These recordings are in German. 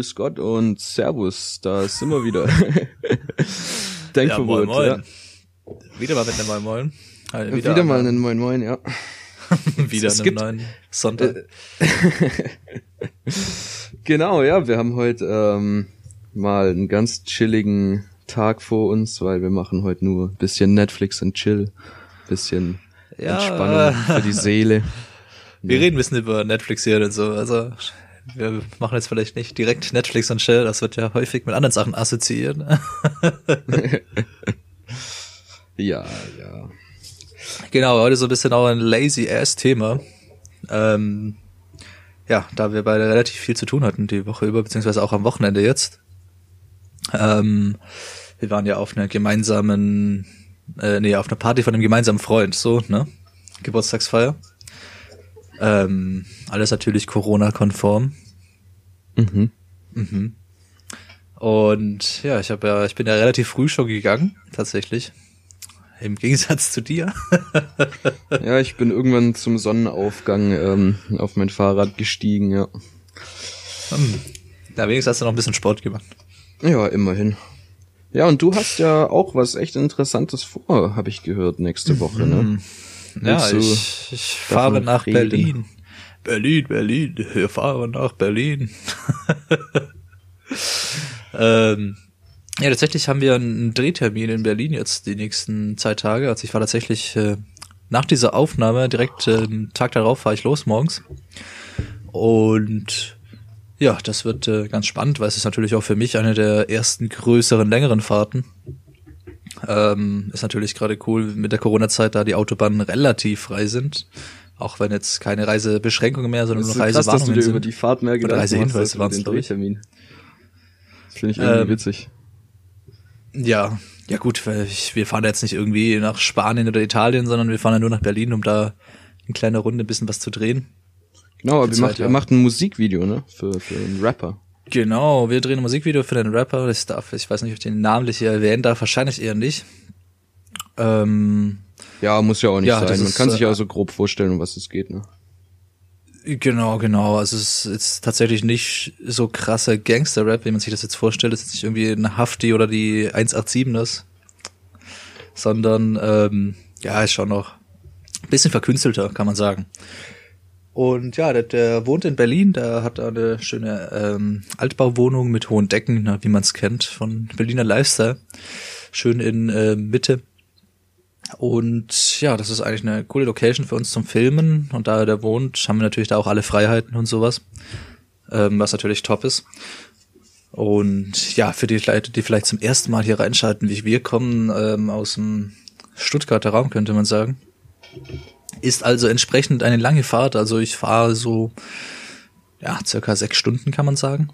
grüß Gott und Servus, da sind wir wieder. Denkverbot, moin, moin. ja. Wieder mal mit einem Moin Moin. Also Wieder, mal einen Moin Moin, ja. wieder es einen gibt- neuen Sonntag. Genau, ja, wir haben heute ähm, mal einen ganz chilligen Tag vor uns, weil wir machen heute nur ein bisschen Netflix und Chill, bisschen Ja. Entspannung für die Seele. wir reden ein bisschen über Netflix hier und so. Also wir machen jetzt vielleicht nicht direkt Netflix und Chill, das wird ja häufig mit anderen Sachen assoziiert. Ja, ja. genau, heute so ein bisschen auch ein lazy ass Thema. Ähm, ja, da wir beide relativ viel zu tun hatten die Woche über, beziehungsweise auch am Wochenende jetzt. Ähm, wir waren ja auf einer gemeinsamen, äh, nee, auf einer Party von einem gemeinsamen Freund, so, ne? Geburtstagsfeier. Ähm, alles natürlich Corona-konform. Mhm. Mhm. Und ja, ich habe ja, ich bin ja relativ früh schon gegangen, tatsächlich. Im Gegensatz zu dir. Ja, ich bin irgendwann zum Sonnenaufgang ähm, auf mein Fahrrad gestiegen, ja. Da wenigstens hast du noch ein bisschen Sport gemacht. Ja, immerhin. Ja, und du hast ja auch was echt Interessantes vor, habe ich gehört, nächste Woche, ne? Ja, ich, ich fahre nach reden? Berlin. Berlin, Berlin, wir fahren nach Berlin. ähm, ja, tatsächlich haben wir einen Drehtermin in Berlin jetzt die nächsten zwei Tage. Also ich war tatsächlich äh, nach dieser Aufnahme direkt ähm, Tag darauf fahre ich los morgens. Und ja, das wird äh, ganz spannend, weil es ist natürlich auch für mich eine der ersten größeren, längeren Fahrten. Ähm, ist natürlich gerade cool mit der Corona-Zeit, da die Autobahnen relativ frei sind. Auch wenn jetzt keine Reisebeschränkungen mehr, sondern nur so krass, dass du Reisewarnungen dir sind. über die Fahrt mehr Gedanken Reisehinweise machst als über waren's, den glaub ich. Drehtermin. Das finde ich irgendwie Ähm, witzig. Ja, ja gut, weil ich, wir fahren jetzt nicht irgendwie nach Spanien oder Italien, sondern wir fahren ja nur nach Berlin, um da in kleiner Runde ein bisschen was zu drehen. Genau, aber ihr macht, ihr macht ein Musikvideo, ne? Für, für einen Rapper. Genau, wir drehen ein Musikvideo für den Rapper. Ich darf, ich weiß nicht, ob ich den namentlich hier erwähnen darf, wahrscheinlich eher nicht. Ähm, Ja, muss ja auch nicht Ja, das sein. Man ist, kann sich äh, ja so grob vorstellen, um was es geht, ne? Genau, genau. Also es ist jetzt tatsächlich nicht so krasser Gangster-Rap, wie man sich das jetzt vorstellt. Es ist nicht irgendwie ein Hafti oder die 187 das, sondern ähm, ja, ist schon noch ein bisschen verkünstelter, kann man sagen. Und ja, der, der wohnt in Berlin, der hat da eine schöne ähm, Altbauwohnung mit hohen Decken, na, wie man es kennt, von Berliner Lifestyle. Schön in äh, Mitte. Und ja, das ist eigentlich eine coole Location für uns zum Filmen. Und da er da wohnt, haben wir natürlich da auch alle Freiheiten und sowas. Ähm, was natürlich top ist. Und ja, für die Leute, die vielleicht zum ersten Mal hier reinschalten, wie wir kommen ähm, aus dem Stuttgarter Raum, könnte man sagen. Ist also entsprechend eine lange Fahrt. Also ich fahre so, ja, circa sechs Stunden, kann man sagen.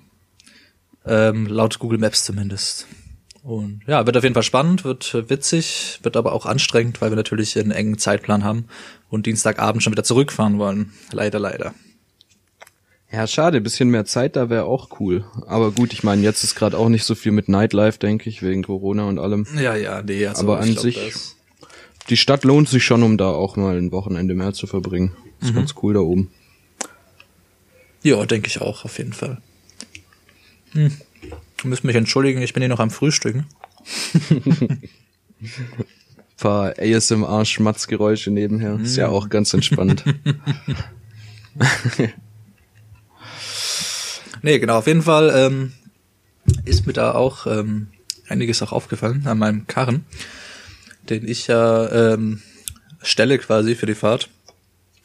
Ähm, laut Google Maps zumindest. Und ja, wird auf jeden Fall spannend, wird witzig, wird aber auch anstrengend, weil wir natürlich einen engen Zeitplan haben und Dienstagabend schon wieder zurückfahren wollen. Leider, leider. Ja, schade, bisschen mehr Zeit da wäre auch cool. Aber gut, ich meine, jetzt ist gerade auch nicht so viel mit Nightlife, denke ich, wegen Corona und allem. Ja, ja, nee, also Aber an glaub, sich- Die Stadt lohnt sich schon, um da auch mal ein Wochenende mehr zu verbringen. Ist Mhm. ganz cool da oben. Ja, denke ich auch, auf jeden Fall. Hm. Du müsst mich entschuldigen, ich bin hier noch am Frühstücken. paar ASMR-Schmatzgeräusche nebenher. Ist Mhm. ja auch ganz entspannt. Nee, genau, auf jeden Fall ähm, ist mir da auch ähm, einiges auch aufgefallen an meinem Karren, den ich ja ähm, stelle quasi für die Fahrt.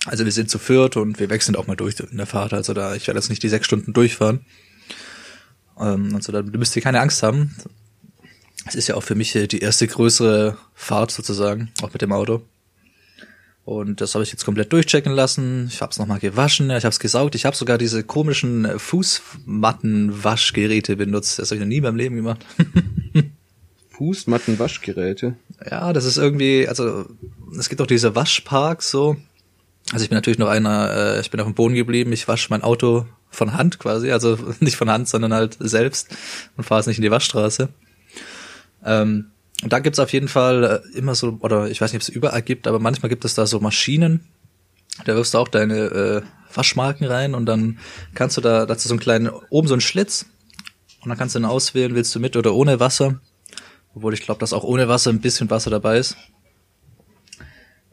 Also wir sind zu viert und wir wechseln auch mal durch in der Fahrt. Also da, ich werde jetzt nicht die sechs Stunden durchfahren. Ähm, also da müsst ihr keine Angst haben. Es ist ja auch für mich die erste größere Fahrt sozusagen, auch mit dem Auto. Und das habe ich jetzt komplett durchchecken lassen. Ich habe es nochmal gewaschen, ich habe es gesaugt. Ich habe sogar diese komischen Fußmattenwaschgeräte benutzt. Das habe ich noch nie meinem Leben gemacht. Fußmattenwaschgeräte. Ja, das ist irgendwie, also es gibt auch diese Waschparks so. Also ich bin natürlich noch einer, äh, ich bin auf dem Boden geblieben, ich wasche mein Auto von Hand quasi, also nicht von Hand, sondern halt selbst und fahre es nicht in die Waschstraße. Ähm, und da gibt's auf jeden Fall äh, immer so, oder ich weiß nicht, ob es überall gibt, aber manchmal gibt es da so Maschinen, da wirfst du auch deine äh, Waschmarken rein und dann kannst du da, dazu so einen kleinen, oben so einen Schlitz und dann kannst du dann auswählen, willst du mit oder ohne Wasser. Obwohl ich glaube, dass auch ohne Wasser ein bisschen Wasser dabei ist.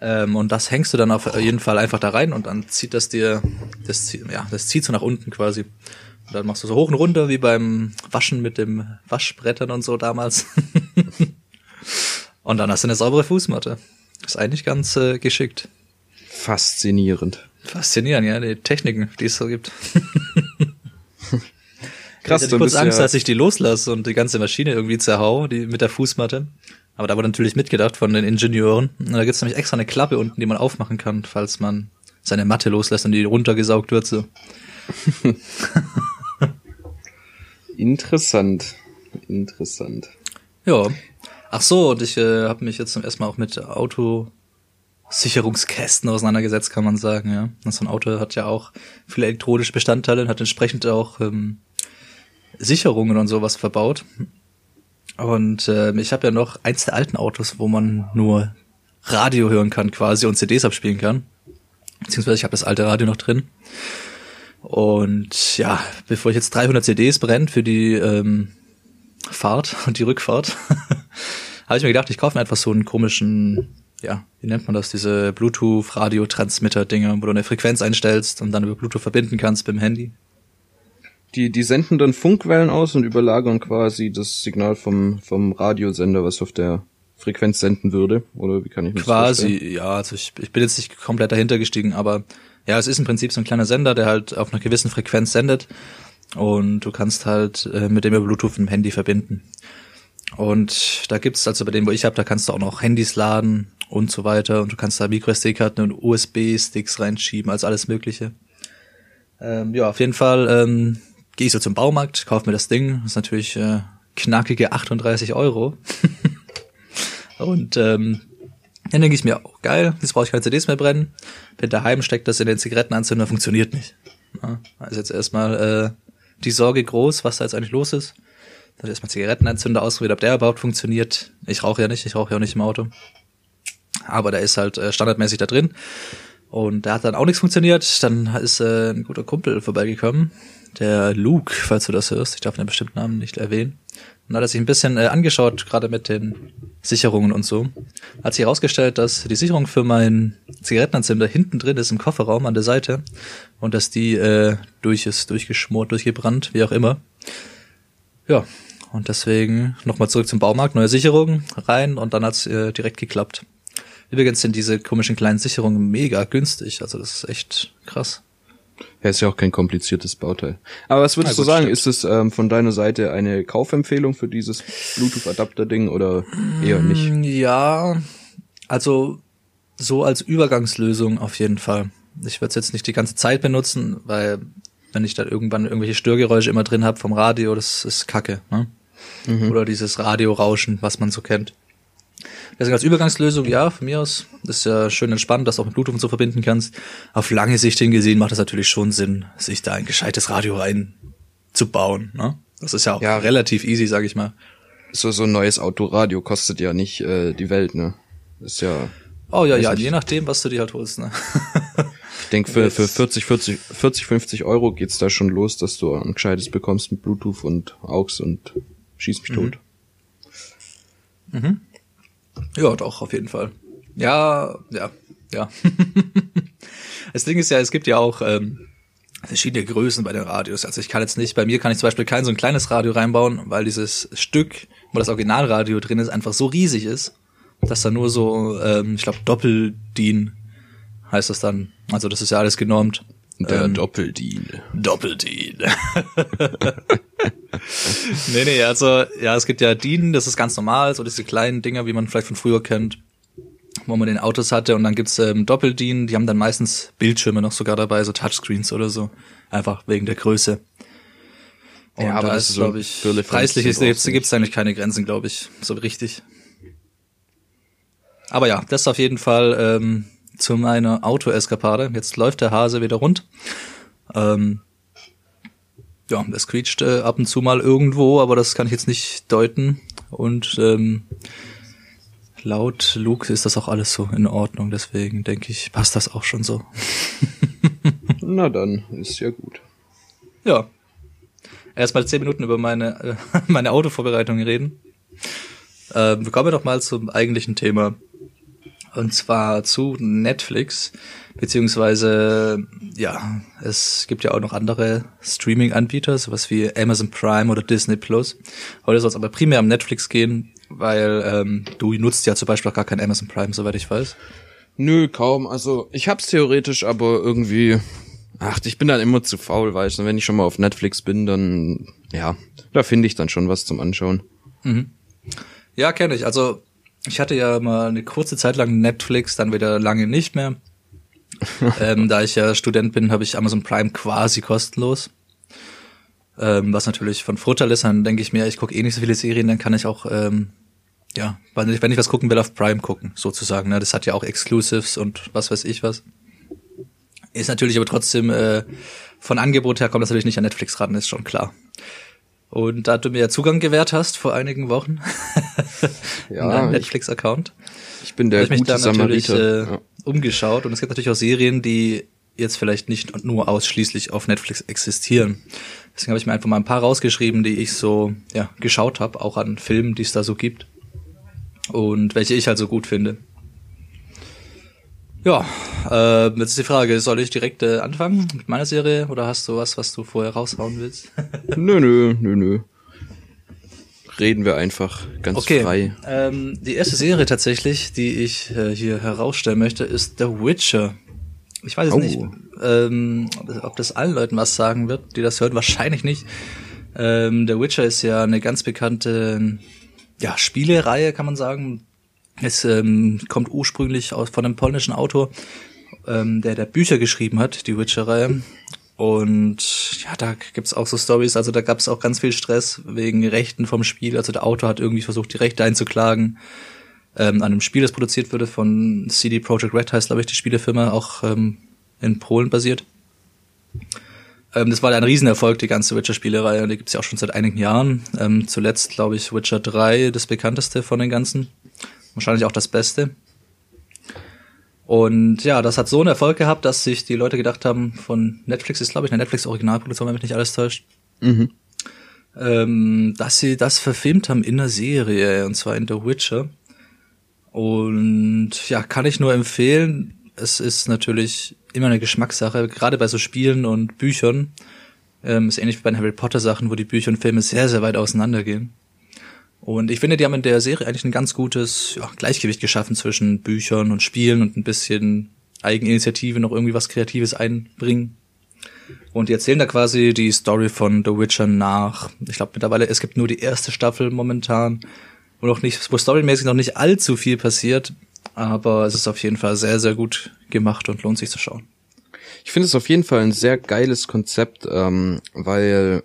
Ähm, und das hängst du dann auf jeden Fall einfach da rein und dann zieht das dir, das, ja, das zieht so nach unten quasi. Und dann machst du so hoch und runter wie beim Waschen mit dem Waschbrettern und so damals. und dann hast du eine saubere Fußmatte. Ist eigentlich ganz äh, geschickt. Faszinierend. Faszinierend, ja, die Techniken, die es so gibt. Krass, ich hatte kurz Angst, ja- dass ich die loslasse und die ganze Maschine irgendwie zerhau, die mit der Fußmatte. Aber da wurde natürlich mitgedacht von den Ingenieuren. Und da gibt's nämlich extra eine Klappe unten, die man aufmachen kann, falls man seine Matte loslässt und die runtergesaugt wird. So. Interessant. Interessant. Ja. Ach so, und ich äh, habe mich jetzt zum ersten Mal auch mit Autosicherungskästen auseinandergesetzt, kann man sagen, ja. Und so ein Auto hat ja auch viele elektronische Bestandteile und hat entsprechend auch ähm, Sicherungen und sowas verbaut. Und äh, ich habe ja noch eins der alten Autos, wo man nur Radio hören kann quasi und CDs abspielen kann. Beziehungsweise ich habe das alte Radio noch drin. Und ja, bevor ich jetzt 300 CDs brennt für die ähm, Fahrt und die Rückfahrt, habe ich mir gedacht, ich kaufe mir einfach so einen komischen, ja, wie nennt man das, diese Bluetooth-Radio-Transmitter-Dinger, wo du eine Frequenz einstellst und dann über Bluetooth verbinden kannst beim Handy. Die, die senden dann Funkwellen aus und überlagern quasi das Signal vom, vom Radiosender, was auf der Frequenz senden würde. Oder wie kann ich mir das vorstellen? Quasi, ja, also ich, ich bin jetzt nicht komplett dahinter gestiegen, aber ja, es ist im Prinzip so ein kleiner Sender, der halt auf einer gewissen Frequenz sendet und du kannst halt äh, mit dem über Bluetooth im Handy verbinden. Und da gibt's also bei dem, wo ich habe, da kannst du auch noch Handys laden und so weiter und du kannst da MicroSD-Karten und USB-Sticks reinschieben, also alles Mögliche. Ähm, ja, auf jeden Fall ähm, gehe ich so zum Baumarkt, kauf mir das Ding, das ist natürlich äh, knackige 38 Euro. Und ähm, dann denke ich mir, oh, geil, jetzt brauche ich keine CDs mehr brennen. Bin daheim, steckt das in den Zigarettenanzünder, funktioniert nicht. Ja, also jetzt erstmal äh, die Sorge groß, was da jetzt eigentlich los ist. Dann erstmal Zigarettenanzünder ausprobiert, ob der überhaupt funktioniert. Ich rauche ja nicht, ich rauche ja auch nicht im Auto. Aber der ist halt äh, standardmäßig da drin. Und da hat dann auch nichts funktioniert. Dann ist äh, ein guter Kumpel vorbeigekommen, der Luke, falls du das hörst. Ich darf den bestimmten Namen nicht erwähnen. Und hat er sich ein bisschen äh, angeschaut, gerade mit den Sicherungen und so. Hat sich herausgestellt, dass die Sicherung für meinen Zigarettenanzünder hinten drin ist im Kofferraum an der Seite und dass die äh, durch ist, durchgeschmort, durchgebrannt, wie auch immer. Ja, und deswegen nochmal zurück zum Baumarkt, neue Sicherung rein und dann hat's äh, direkt geklappt. Übrigens sind diese komischen kleinen Sicherungen mega günstig, also das ist echt krass. Ja, ist ja auch kein kompliziertes Bauteil. Aber was würdest Na du gut, sagen? stimmt. Ist es ähm, von deiner Seite eine Kaufempfehlung für dieses Bluetooth-Adapter-Ding oder eher nicht? Mm, Ja, also so als Übergangslösung auf jeden Fall. Ich würde es jetzt nicht die ganze Zeit benutzen, weil wenn ich da irgendwann irgendwelche Störgeräusche immer drin habe vom Radio, das ist Kacke. Ne? Oder dieses Radiorauschen, was man so kennt. Deswegen als Übergangslösung, ja, von mir aus, ist ja schön entspannt, dass du auch mit Bluetooth und so verbinden kannst. Auf lange Sicht hingesehen macht es natürlich schon Sinn, sich da ein gescheites Radio reinzubauen. Ne? Das ist ja auch Ja. relativ easy, sag ich mal. So, so ein neues Autoradio kostet ja nicht äh, die Welt, ne? Ist ja, Oh ja, ja, nicht. je nachdem, was du dir halt holst. Ne? ich denke, für, für Jetzt- 40, 40, 40, 50 Euro geht's da schon los, dass du ein gescheites bekommst mit Bluetooth und AUX und schieß mich tot. Ja, doch, auf jeden Fall. Ja, ja, ja. das Ding ist ja, es gibt ja auch ähm, verschiedene Größen bei den Radios. Also ich kann jetzt nicht, bei mir kann ich zum Beispiel kein so ein kleines Radio reinbauen, weil dieses Stück, wo das Originalradio drin ist, einfach so riesig ist, dass da nur so, ähm, ich glaube, Doppeldien heißt das dann. Also das ist ja alles genormt. Der Ähm, Doppeldien. Doppeldien. nee, nee, also, ja, es gibt ja DIN, das ist ganz normal, so diese kleinen Dinger, wie man vielleicht von früher kennt, wo man in Autos hatte. Und dann gibt's ähm, Doppeldien, die haben dann meistens Bildschirme noch sogar dabei, so Touchscreens oder so. Einfach wegen der Größe. Und Ja, aber da das ist, glaube ich, preislich du gibt's eigentlich keine Grenzen, glaube ich, so richtig. Aber ja, das ist auf jeden Fall ähm, zu meiner Auto-Eskapade. Jetzt läuft der Hase wieder rund. Ähm, ja, es quietscht äh, ab und zu mal irgendwo, aber das kann ich jetzt nicht deuten. Und ähm, laut Luke ist das auch alles so in Ordnung. Deswegen denke ich, passt das auch schon so. Na dann, ist ja gut. Ja. Erstmal zehn Minuten über meine, äh, meine Autovorbereitung reden. Ähm, wir kommen doch mal zum eigentlichen Thema. Und zwar zu Netflix, beziehungsweise, ja, es gibt ja auch noch andere Streaming-Anbieter, sowas wie Amazon Prime oder Disney Plus. Heute soll es aber primär um Netflix gehen, weil ähm, du nutzt ja zum Beispiel auch gar kein Amazon Prime, soweit ich weiß. Nö, kaum. Also ich hab's theoretisch, aber irgendwie, ach, ich bin dann immer zu faul, weißt du. Wenn ich schon mal auf Netflix bin, dann, ja, da finde ich dann schon was zum Anschauen. Ja, kenne ich. Also ich hatte ja mal eine kurze Zeit lang Netflix, dann wieder lange nicht mehr. ähm, da ich ja Student bin, habe ich Amazon Prime quasi kostenlos. Ähm, was natürlich von Vorteil ist, dann denke ich mir, ich gucke eh nicht so viele Serien, dann kann ich auch, ähm, ja, wenn ich, wenn ich was gucken will, auf Prime gucken, sozusagen. Ne? Das hat ja auch Exclusives und was weiß ich was. Ist natürlich aber trotzdem äh, von Angebot her kommt das natürlich nicht an Netflix ran, ist schon klar. Und da du mir ja Zugang gewährt hast vor einigen Wochen, Ja, Netflix-Account, Ich bin der ich mich gute da natürlich äh, ja. umgeschaut. Und es gibt natürlich auch Serien, die jetzt vielleicht nicht nur ausschließlich auf Netflix existieren. Deswegen habe ich mir einfach mal ein paar rausgeschrieben, die ich so ja, geschaut habe, auch an Filmen, die es da so gibt. Und welche ich halt so gut finde. Ja, äh, jetzt ist die Frage, soll ich direkt äh, anfangen mit meiner Serie oder hast du was, was du vorher raushauen willst? Nö, nö, nö, nö. Reden wir einfach ganz Okay. frei. Ähm, die erste Serie tatsächlich, die ich äh, hier herausstellen möchte, ist The Witcher. Ich weiß jetzt Oh. nicht, ähm, ob das allen Leuten was sagen wird, die das hören. Wahrscheinlich nicht. Ähm, The Witcher ist ja eine ganz bekannte ja, Spielereihe, kann man sagen. Es ähm, kommt ursprünglich aus, von einem polnischen Autor, ähm, der der Bücher geschrieben hat, die Witcher-Reihe. Und ja, da gibt's auch so Stories, also da gab's auch ganz viel Stress wegen Rechten vom Spiel. Also der Autor hat irgendwie versucht, die Rechte einzuklagen ähm, an einem Spiel, das produziert wurde von CD Projekt Red, heißt glaube ich die Spielefirma, auch ähm, in Polen basiert. Ähm, das war ein Riesenerfolg, die ganze Witcher-Spielerei, und die gibt's ja auch schon seit einigen Jahren. Ähm, zuletzt, glaube ich, Witcher 3, das bekannteste von den ganzen. Wahrscheinlich auch das Beste. Und ja, das hat so einen Erfolg gehabt, dass sich die Leute gedacht haben, von Netflix ist, glaube ich, eine Netflix-Originalproduktion, wenn mich nicht alles täuscht, Mhm. ähm, dass sie das verfilmt haben in der Serie, und zwar in The Witcher. Und ja, kann ich nur empfehlen. Es ist natürlich immer eine Geschmackssache, gerade bei so Spielen und Büchern. Ähm, ist ähnlich wie bei den Harry Potter Sachen, wo die Bücher und Filme sehr, sehr weit auseinandergehen. Und ich finde, die haben in der Serie eigentlich ein ganz gutes ja, Gleichgewicht geschaffen zwischen Büchern und Spielen und ein bisschen Eigeninitiative, noch irgendwie was Kreatives einbringen. Und die erzählen da quasi die Story von The Witcher nach. Ich glaube mittlerweile, es gibt nur die erste Staffel momentan, wo noch nicht, wo storymäßig noch nicht allzu viel passiert, aber es ist auf jeden Fall sehr, sehr gut gemacht und lohnt sich zu schauen. Ich finde es auf jeden Fall ein sehr geiles Konzept, ähm, weil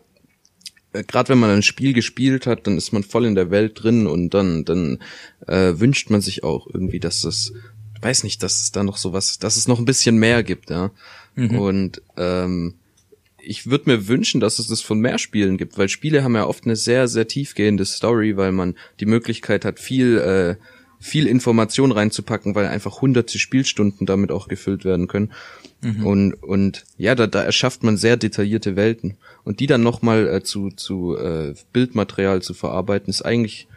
gerade wenn man ein Spiel gespielt hat, dann ist man voll in der Welt drin und dann dann äh, wünscht man sich auch irgendwie, dass es weiß nicht, dass es da noch sowas, dass es noch ein bisschen mehr gibt, ja. Und ähm, ich würde mir wünschen, dass es das von mehr Spielen gibt, weil Spiele haben ja oft eine sehr, sehr tiefgehende Story, weil man die Möglichkeit hat, viel, äh, viel Information reinzupacken, weil einfach hunderte Spielstunden damit auch gefüllt werden können. Und, und ja, da, da erschafft man sehr detaillierte Welten. Und die dann nochmal äh, zu, zu äh, Bildmaterial zu verarbeiten, ist eigentlich,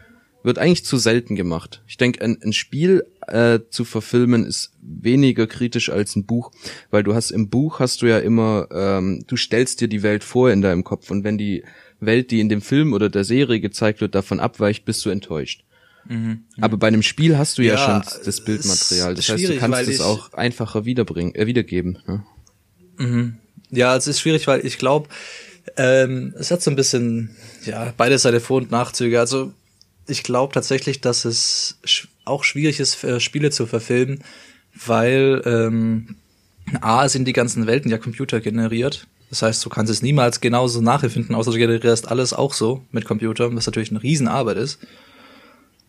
wird eigentlich zu selten gemacht. Ich denke, ein, ein Spiel äh, zu verfilmen ist weniger kritisch als ein Buch, weil du hast im Buch hast du ja immer, ähm, du stellst dir die Welt vor in deinem Kopf und wenn die Welt, die in dem Film oder der Serie gezeigt wird, davon abweicht, bist du enttäuscht. Aber bei einem Spiel hast du ja, Ja, schon das Bildmaterial. Das heißt, du kannst es auch einfacher wiederbringen, äh, wiedergeben. Ne? Ja, es ist schwierig, weil ich glaube, ähm, es hat so ein bisschen, ja, beides seine Vor- und Nachzüge. Also ich glaube tatsächlich, dass es sch auch schwierig ist, äh, Spiele zu verfilmen, weil ähm, A sind die ganzen Welten ja computergeneriert. Das heißt, du kannst es niemals genauso nachempfinden, außer du generierst alles auch so mit Computern, was natürlich eine Riesenarbeit ist.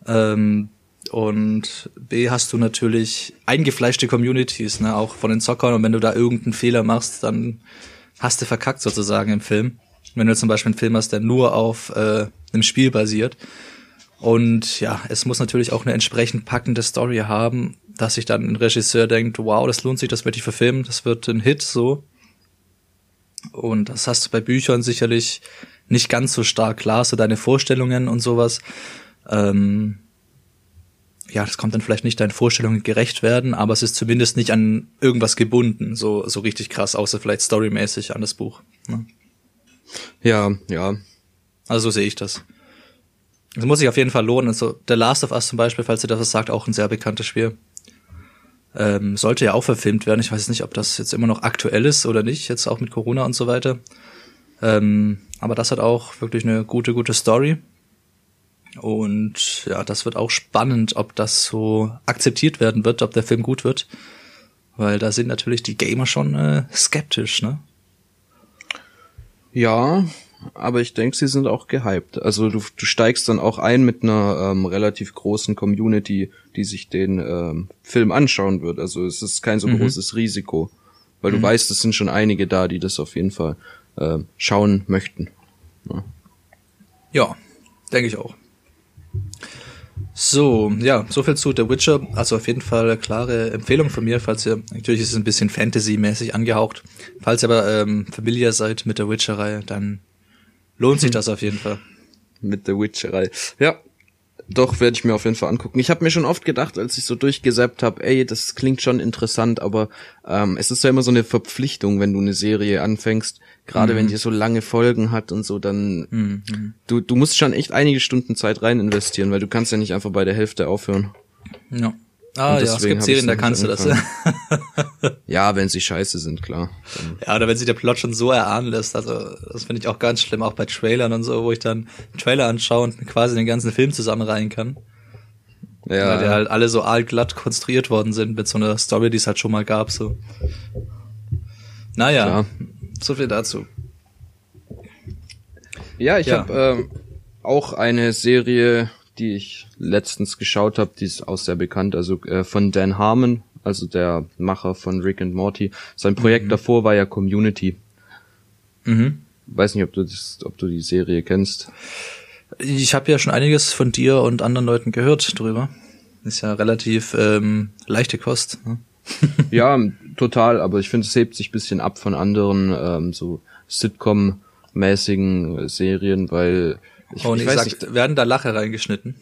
Ähm, Und B hast du natürlich eingefleischte Communities, ne, auch von den Zockern. Und wenn du da irgendeinen Fehler machst, dann hast du verkackt sozusagen im Film. Wenn du zum Beispiel einen Film hast, der nur auf äh, einem Spiel basiert. Und ja, es muss natürlich auch eine entsprechend packende Story haben, dass sich dann ein Regisseur denkt, wow, das lohnt sich, das werde ich verfilmen, das wird ein Hit so. Und das hast du bei Büchern sicherlich nicht ganz so stark. Klar, so deine Vorstellungen und sowas. Ähm, ja, das kommt dann vielleicht nicht deinen Vorstellungen gerecht werden, aber es ist zumindest nicht an irgendwas gebunden, so, so richtig krass, außer vielleicht storymäßig an das Buch. Ne? Ja, ja. Also so sehe ich das. Es muss sich auf jeden Fall lohnen. Also The Last of Us zum Beispiel, falls ihr das was sagt, auch ein sehr bekanntes Spiel. Ähm, sollte ja auch verfilmt werden. Ich weiß nicht, ob das jetzt immer noch aktuell ist oder nicht, jetzt auch mit Corona und so weiter. Ähm, aber das hat auch wirklich eine gute, gute Story. Und ja, das wird auch spannend, ob das so akzeptiert werden wird, ob der Film gut wird. Weil da sind natürlich die Gamer schon äh, skeptisch, ne? Ja, aber ich denke, sie sind auch gehypt. Also du, du steigst dann auch ein mit einer ähm, relativ großen Community, die sich den ähm, Film anschauen wird. Also es ist kein so mhm. großes Risiko, weil mhm. du weißt, es sind schon einige da, die das auf jeden Fall äh, schauen möchten. Ja, ja denke ich auch. So, ja, so viel zu The Witcher. Also auf jeden Fall klare Empfehlung von mir, falls ihr, natürlich ist es ein bisschen Fantasy-mäßig angehaucht. Falls ihr aber ähm, familiar seid mit der Witcher-Reihe, dann lohnt sich das auf jeden Fall. Mit der Witcher-Reihe. Ja, doch, werde ich mir auf jeden Fall angucken. Ich habe mir schon oft gedacht, als ich so durchgesäppt habe, ey, das klingt schon interessant, aber ähm, es ist ja immer so eine Verpflichtung, wenn du eine Serie anfängst, gerade mhm. wenn die so lange Folgen hat und so, dann mhm. du, du musst schon echt einige Stunden Zeit rein investieren, weil du kannst ja nicht einfach bei der Hälfte aufhören. Ja. Ah ja, es gibt Serien, da kannst du das. ja, wenn sie scheiße sind, klar. Ja, oder wenn sich der Plot schon so erahnen lässt. Also das finde ich auch ganz schlimm, auch bei Trailern und so, wo ich dann einen Trailer anschaue und quasi den ganzen Film zusammenreihen kann. Ja. Weil die halt alle so allglatt konstruiert worden sind mit so einer Story, die es halt schon mal gab. So. Naja, klar. so viel dazu. Ja, ich ja. habe ähm, auch eine Serie die ich letztens geschaut habe, die ist auch sehr bekannt, also äh, von Dan Harmon, also der Macher von Rick and Morty. Sein Projekt mhm. davor war ja Community. Mhm. Weiß nicht, ob du das, ob du die Serie kennst. Ich habe ja schon einiges von dir und anderen Leuten gehört drüber. Ist ja relativ ähm, leichte Kost. Ne? ja, total, aber ich finde, es hebt sich bisschen ab von anderen ähm, so Sitcom-mäßigen Serien, weil ich, oh, ich weiß sag, nicht. Werden da Lache reingeschnitten?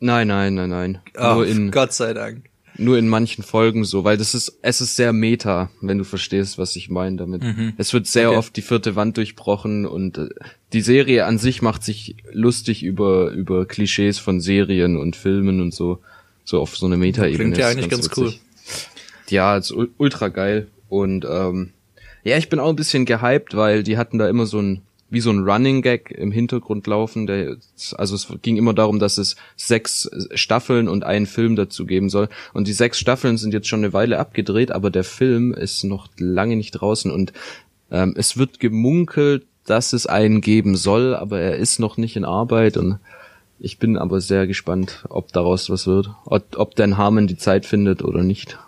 Nein, nein, nein, nein. Oh, nur in, Gott sei Dank. Nur in manchen Folgen so, weil das ist, es ist sehr meta, wenn du verstehst, was ich meine damit. Mhm. Es wird sehr okay. oft die vierte Wand durchbrochen und äh, die Serie an sich macht sich lustig über, über Klischees von Serien und Filmen und so, so auf so eine Meta-Ebene. Klingt ja eigentlich ganz, ganz cool. Ja, ist ultra geil und ähm, ja, ich bin auch ein bisschen gehypt, weil die hatten da immer so ein wie so ein Running Gag im Hintergrund laufen. Der, also es ging immer darum, dass es sechs Staffeln und einen Film dazu geben soll. Und die sechs Staffeln sind jetzt schon eine Weile abgedreht, aber der Film ist noch lange nicht draußen. Und ähm, es wird gemunkelt, dass es einen geben soll, aber er ist noch nicht in Arbeit. Und ich bin aber sehr gespannt, ob daraus was wird. Ob, ob Dan Harmon die Zeit findet oder nicht.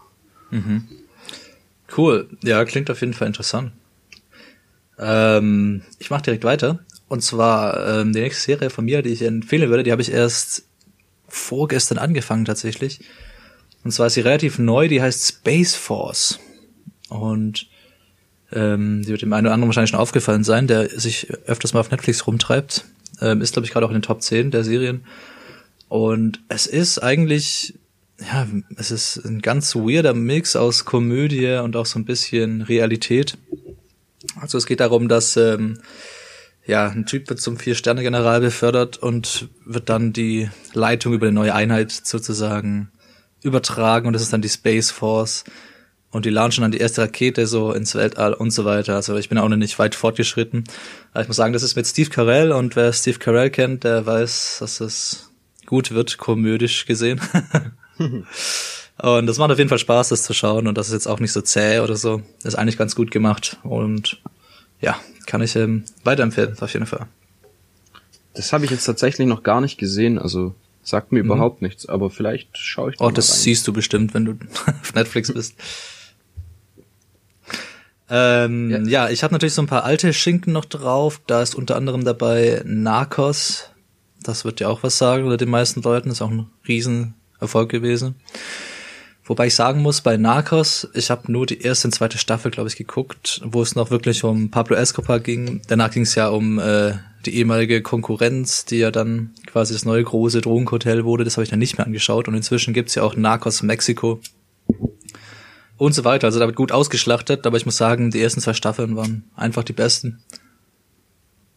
Mhm. Cool. Ja, klingt auf jeden Fall interessant. Ähm, ich mache direkt weiter. Und zwar ähm, die nächste Serie von mir, die ich empfehlen würde, die habe ich erst vorgestern angefangen tatsächlich. Und zwar ist sie relativ neu, die heißt Space Force. Und ähm, die wird dem einen oder anderen wahrscheinlich schon aufgefallen sein, der sich öfters mal auf Netflix rumtreibt. Ähm, ist, glaube ich, gerade auch in den Top 10 der Serien. Und es ist eigentlich, ja, es ist ein ganz weirder Mix aus Komödie und auch so ein bisschen Realität. Also es geht darum, dass ähm, ja ein Typ wird zum Vier-Sterne-General befördert und wird dann die Leitung über eine neue Einheit sozusagen übertragen und das ist dann die Space Force und die launchen dann die erste Rakete so ins Weltall und so weiter. Also ich bin auch noch nicht weit fortgeschritten. Aber ich muss sagen, das ist mit Steve Carell und wer Steve Carell kennt, der weiß, dass es gut wird, komödisch gesehen. Und das macht auf jeden Fall Spaß, das zu schauen. Und das ist jetzt auch nicht so zäh oder so. Das ist eigentlich ganz gut gemacht. Und ja, kann ich ähm, weiterempfehlen, auf jeden Fall. Das habe ich jetzt tatsächlich noch gar nicht gesehen. Also Sagt mir überhaupt nichts, aber vielleicht schaue ich da Oh, das rein. siehst du bestimmt, wenn du auf Netflix bist. Ähm, ja. ich habe natürlich so ein paar alte Schinken noch drauf. Da ist unter anderem dabei Narcos. Das wird ja auch was sagen oder den meisten Leuten. ist auch ein Riesenerfolg gewesen. Wobei ich sagen muss, bei Narcos, ich habe nur die erste und zweite Staffel, glaube ich, geguckt, wo es noch wirklich um Pablo Escobar ging. Danach ging es ja um äh, die ehemalige Konkurrenz, die ja dann quasi das neue große Drogenhotel wurde. Das habe ich dann nicht mehr angeschaut. Und inzwischen gibt's ja auch Narcos Mexiko und so weiter. Also da wird gut ausgeschlachtet, aber ich muss sagen, die ersten zwei Staffeln waren einfach die besten.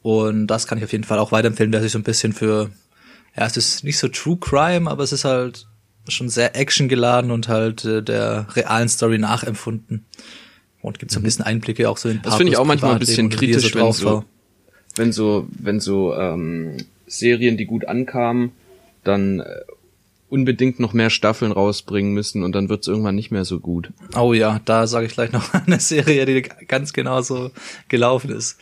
Und das kann ich auf jeden Fall auch weiterempfehlen, wer sich so ein bisschen für, ja, es ist nicht so True Crime, aber es ist halt schon sehr actiongeladen und halt äh, der realen Story nachempfunden. Und gibt so ein bisschen Einblicke auch so in Mhm. Das finde ich auch manchmal ein bisschen kritisch, wenn drauf so, war. wenn so, wenn so ähm, Serien, die gut ankamen, dann äh, unbedingt noch mehr Staffeln rausbringen müssen und dann wird's irgendwann nicht mehr so gut. Oh ja, da sage ich gleich noch eine Serie, die ganz genau so gelaufen ist.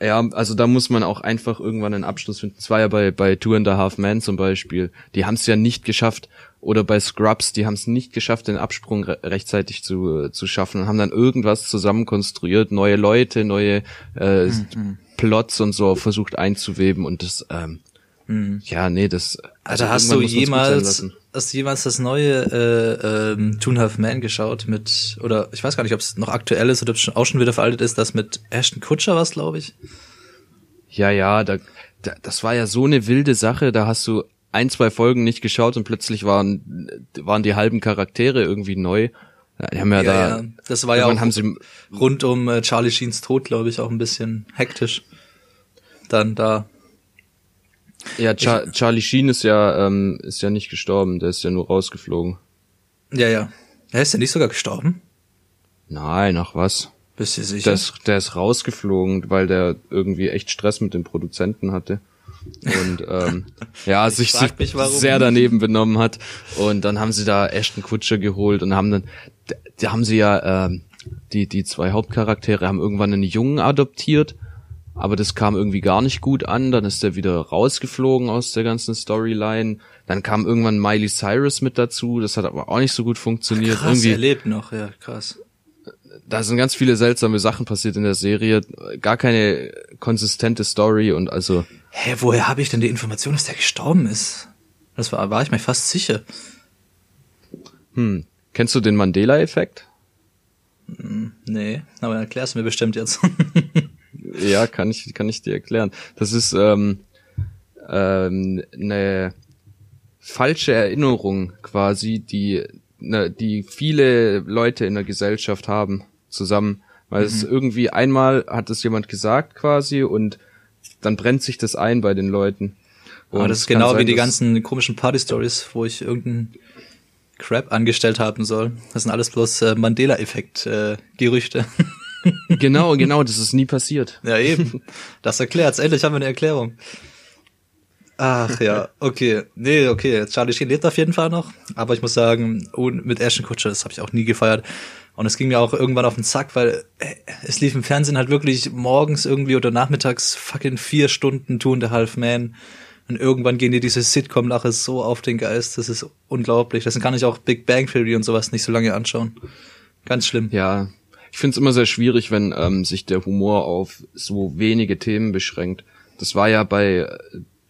Ja, also da muss man auch einfach irgendwann einen Abschluss finden. Es war ja bei, bei Two and a Half Men zum Beispiel. Die haben es ja nicht geschafft. Oder bei Scrubs, die haben es nicht geschafft, den Absprung re rechtzeitig zu, äh, zu schaffen und haben dann irgendwas zusammen konstruiert, neue Leute, neue äh, Plots und so versucht einzuweben und das, ähm, ja, nee, das. Also hast irgendwann du jemals, hast du jemals das neue äh, ähm, Two and a Half Men geschaut mit, oder ich weiß gar nicht, ob es noch aktuell ist oder ob es auch schon wieder veraltet ist, das mit Ashton Kutcher was, glaube ich. Ja, ja, da, da, das war ja so eine wilde Sache, da hast du ein, zwei Folgen nicht geschaut und plötzlich waren, waren die halben Charaktere irgendwie neu. Die haben ja, da, Das war ja auch haben sie, rund um äh, Charlie Sheens Tod, glaube ich, auch ein bisschen hektisch. Dann da. Ja, Char Charlie Sheen ist ja, ähm, ist ja nicht gestorben, der ist ja nur rausgeflogen. Ja, ja. Er ist ja nicht sogar gestorben. Nein, ach was. Bist du sicher? Der ist, der ist rausgeflogen, weil der irgendwie echt Stress mit den Produzenten hatte. Und ähm, ja, sich, sich mich, sehr daneben benommen hat. Und dann haben sie da Ashton Kutscher geholt und haben dann, da haben sie ja, ähm, die, die zwei Hauptcharaktere haben irgendwann einen Jungen adoptiert, aber das kam irgendwie gar nicht gut an. Dann ist er wieder rausgeflogen aus der ganzen Storyline. Dann kam irgendwann Miley Cyrus mit dazu, das hat aber auch nicht so gut funktioniert. krass, irgendwie, er lebt noch, ja, krass. da sind ganz viele seltsame Sachen passiert in der Serie, gar keine konsistente Story und also Hä, woher habe ich denn die Information, dass der gestorben ist? Das war, war ich mir fast sicher. hm, kennst du den Mandela-Effekt? Nee, aber erklär's mir bestimmt jetzt. Ja, kann ich kann ich dir erklären. Das ist ähm, ähm, eine falsche Erinnerung quasi, die ne, die viele Leute in der Gesellschaft haben zusammen, weil es irgendwie einmal hat es jemand gesagt quasi und dann brennt sich das ein bei den Leuten. Aber Und das es ist genau sein, wie die ganzen komischen Party-Stories, wo ich irgendeinen Crap angestellt haben soll. Das sind alles bloß äh, Mandela-Effekt-Gerüchte. Genau, genau, das ist nie passiert. ja, eben. Das erklärt's. Endlich haben wir eine Erklärung. Ach ja, okay. Nee, okay. Charlie Sheen lebt auf jeden Fall noch. Aber ich muss sagen, mit Ashton Kutcher, das habe ich auch nie gefeiert. Und es ging mir auch irgendwann auf den Zack, weil äh, es lief im Fernsehen halt wirklich morgens irgendwie oder nachmittags fucking vier Stunden and a Half Man. Und irgendwann gehen dir diese Sitcom-Lache so auf den Geist. Das ist unglaublich. Deswegen kann ich auch Big Bang Theory und sowas nicht so lange anschauen. Ganz schlimm. Ja, ich finde es immer sehr schwierig, wenn ähm, sich der Humor auf so wenige Themen beschränkt. Das war ja bei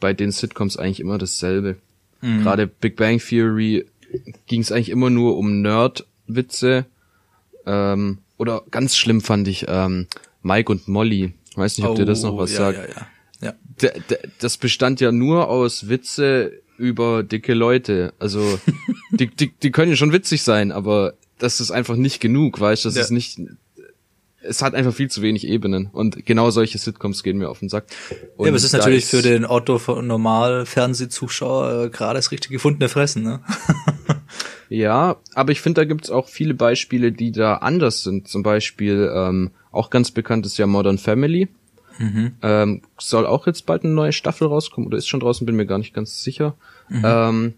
bei den Sitcoms eigentlich immer dasselbe. Gerade Big Bang Theory ging es eigentlich immer nur um Nerd-Witze. Ähm, oder ganz schlimm fand ich ähm, Mike und Molly. Weiß nicht, ob dir das noch was Oh, ja, sagt. Ja, ja, ja. Das bestand ja nur aus Witze über dicke Leute. Also die, die, die können ja schon witzig sein, aber das ist einfach nicht genug, weißt du? Das Ja. ist nicht. Es hat einfach viel zu wenig Ebenen und genau solche Sitcoms gehen mir auf den Sack. Und ja, aber es ist natürlich für den Otto normal Fernsehzuschauer äh, gerade das richtig gefundene Fressen, ne? Ja, aber ich finde, da gibt's auch viele Beispiele, die da anders sind. Zum Beispiel ähm, auch ganz bekannt ist ja Modern Family. Ähm, soll auch jetzt bald eine neue Staffel rauskommen oder ist schon draußen, bin mir gar nicht ganz sicher. Ähm,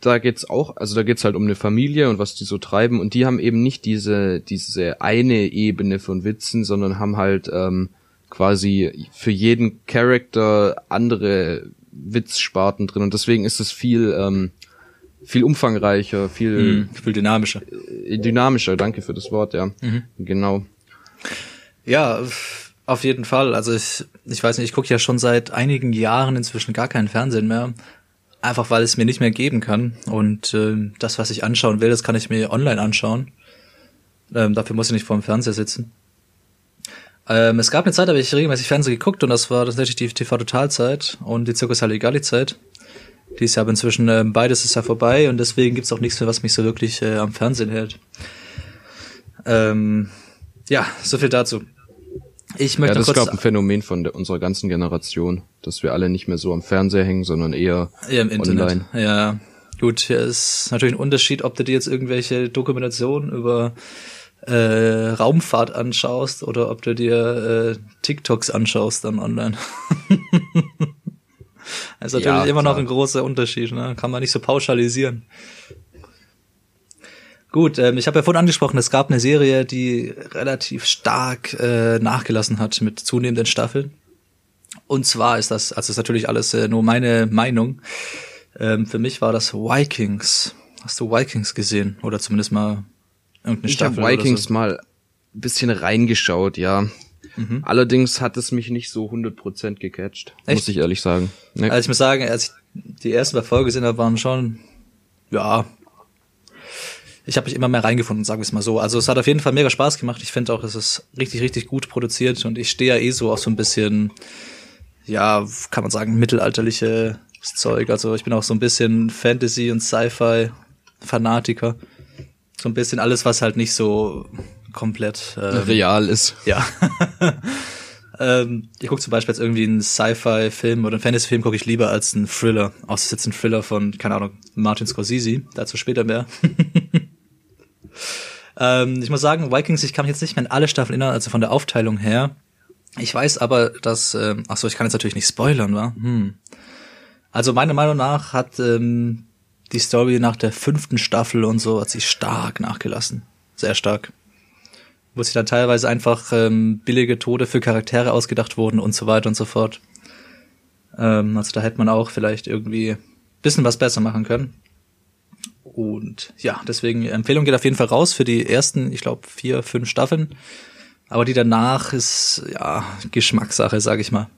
da geht's auch, also da geht's halt um eine Familie und was die so treiben und die haben eben nicht diese diese eine Ebene von Witzen, sondern haben halt ähm, quasi für jeden Charakter andere Witzsparten drin und deswegen ist es viel ähm, viel umfangreicher, viel Mhm, viel dynamischer. äh, dynamischer. Danke für das Wort, ja. Genau. Ja, auf jeden Fall. Also ich, ich weiß nicht, ich gucke ja schon seit einigen Jahren inzwischen gar keinen Fernsehen mehr. Einfach weil es mir nicht mehr geben kann. Und ähm, das, was ich anschauen will, das kann ich mir online anschauen. Ähm, dafür muss ich nicht vor dem Fernseher sitzen. Ähm, es gab eine Zeit, da habe ich regelmäßig Fernsehen geguckt und das war tatsächlich die TV-Totalzeit und die Zirkus Halligalli-Zeit. Die ist ja aber inzwischen, ähm, beides ist ja vorbei und deswegen gibt's auch nichts mehr, was mich so wirklich äh, am Fernsehen hält. Ähm, ja, so viel dazu. Ich möchte Ja, das ist, glaube ein Phänomen von der, unserer ganzen Generation, dass wir alle nicht mehr so am Fernseher hängen, sondern eher Ja, im Internet. online. Ja, gut, hier ist natürlich ein Unterschied, ob du dir jetzt irgendwelche Dokumentationen über äh, Raumfahrt anschaust oder ob du dir äh, TikToks anschaust dann online. das ist natürlich Ja, immer noch ein großer Unterschied, ne? Kann man nicht so pauschalisieren. Gut, ähm, ich habe ja vorhin angesprochen, es gab eine Serie, die relativ stark äh, nachgelassen hat mit zunehmenden Staffeln. Und zwar ist das, also ist natürlich alles äh, nur meine Meinung. Ähm, für mich war das Vikings. Hast du Vikings gesehen? Oder zumindest mal irgendeine Ich habe Staffel Vikings oder so? mal ein bisschen reingeschaut, ja. Mhm. Allerdings hat es mich nicht so 100% gecatcht, Echt? muss ich ehrlich sagen. Nee. Also ich muss sagen, als ich die ersten paar Folgen gesehen habe, waren schon, ja, ich habe mich immer mehr reingefunden, sagen wir es mal so. Also es hat auf jeden Fall mega Spaß gemacht. Ich finde auch, es ist richtig, richtig gut produziert und ich stehe ja eh so auf so ein bisschen, ja, kann man sagen, mittelalterliches Zeug. Also ich bin auch so ein bisschen Fantasy- und Sci-Fi-Fanatiker. So ein bisschen alles, was halt nicht so komplett ähm, Real ist. ja. ähm, ich gucke zum Beispiel jetzt irgendwie einen Sci-Fi-Film oder einen Fantasy-Film gucke ich lieber als einen Thriller. Außer es ist jetzt ein Thriller von, keine Ahnung, Martin Scorsese. Dazu später mehr. ähm, ich muss sagen, Vikings, ich kann mich jetzt nicht mehr an alle Staffeln erinnern, also von der Aufteilung her. Ich weiß aber, dass, ähm, ach so, ich kann jetzt natürlich nicht spoilern, wa? Hm. Also meiner Meinung nach hat ähm, die Story nach der fünften Staffel und so hat sie stark nachgelassen. Sehr stark wo sich dann teilweise einfach ähm, billige Tode für Charaktere ausgedacht wurden und so weiter und so fort. Ähm, also da hätte man auch vielleicht irgendwie bisschen was besser machen können. Und ja, deswegen Empfehlung geht auf jeden Fall raus für die ersten, ich glaube, vier, fünf Staffeln. Aber die danach ist ja Geschmackssache, sag ich mal.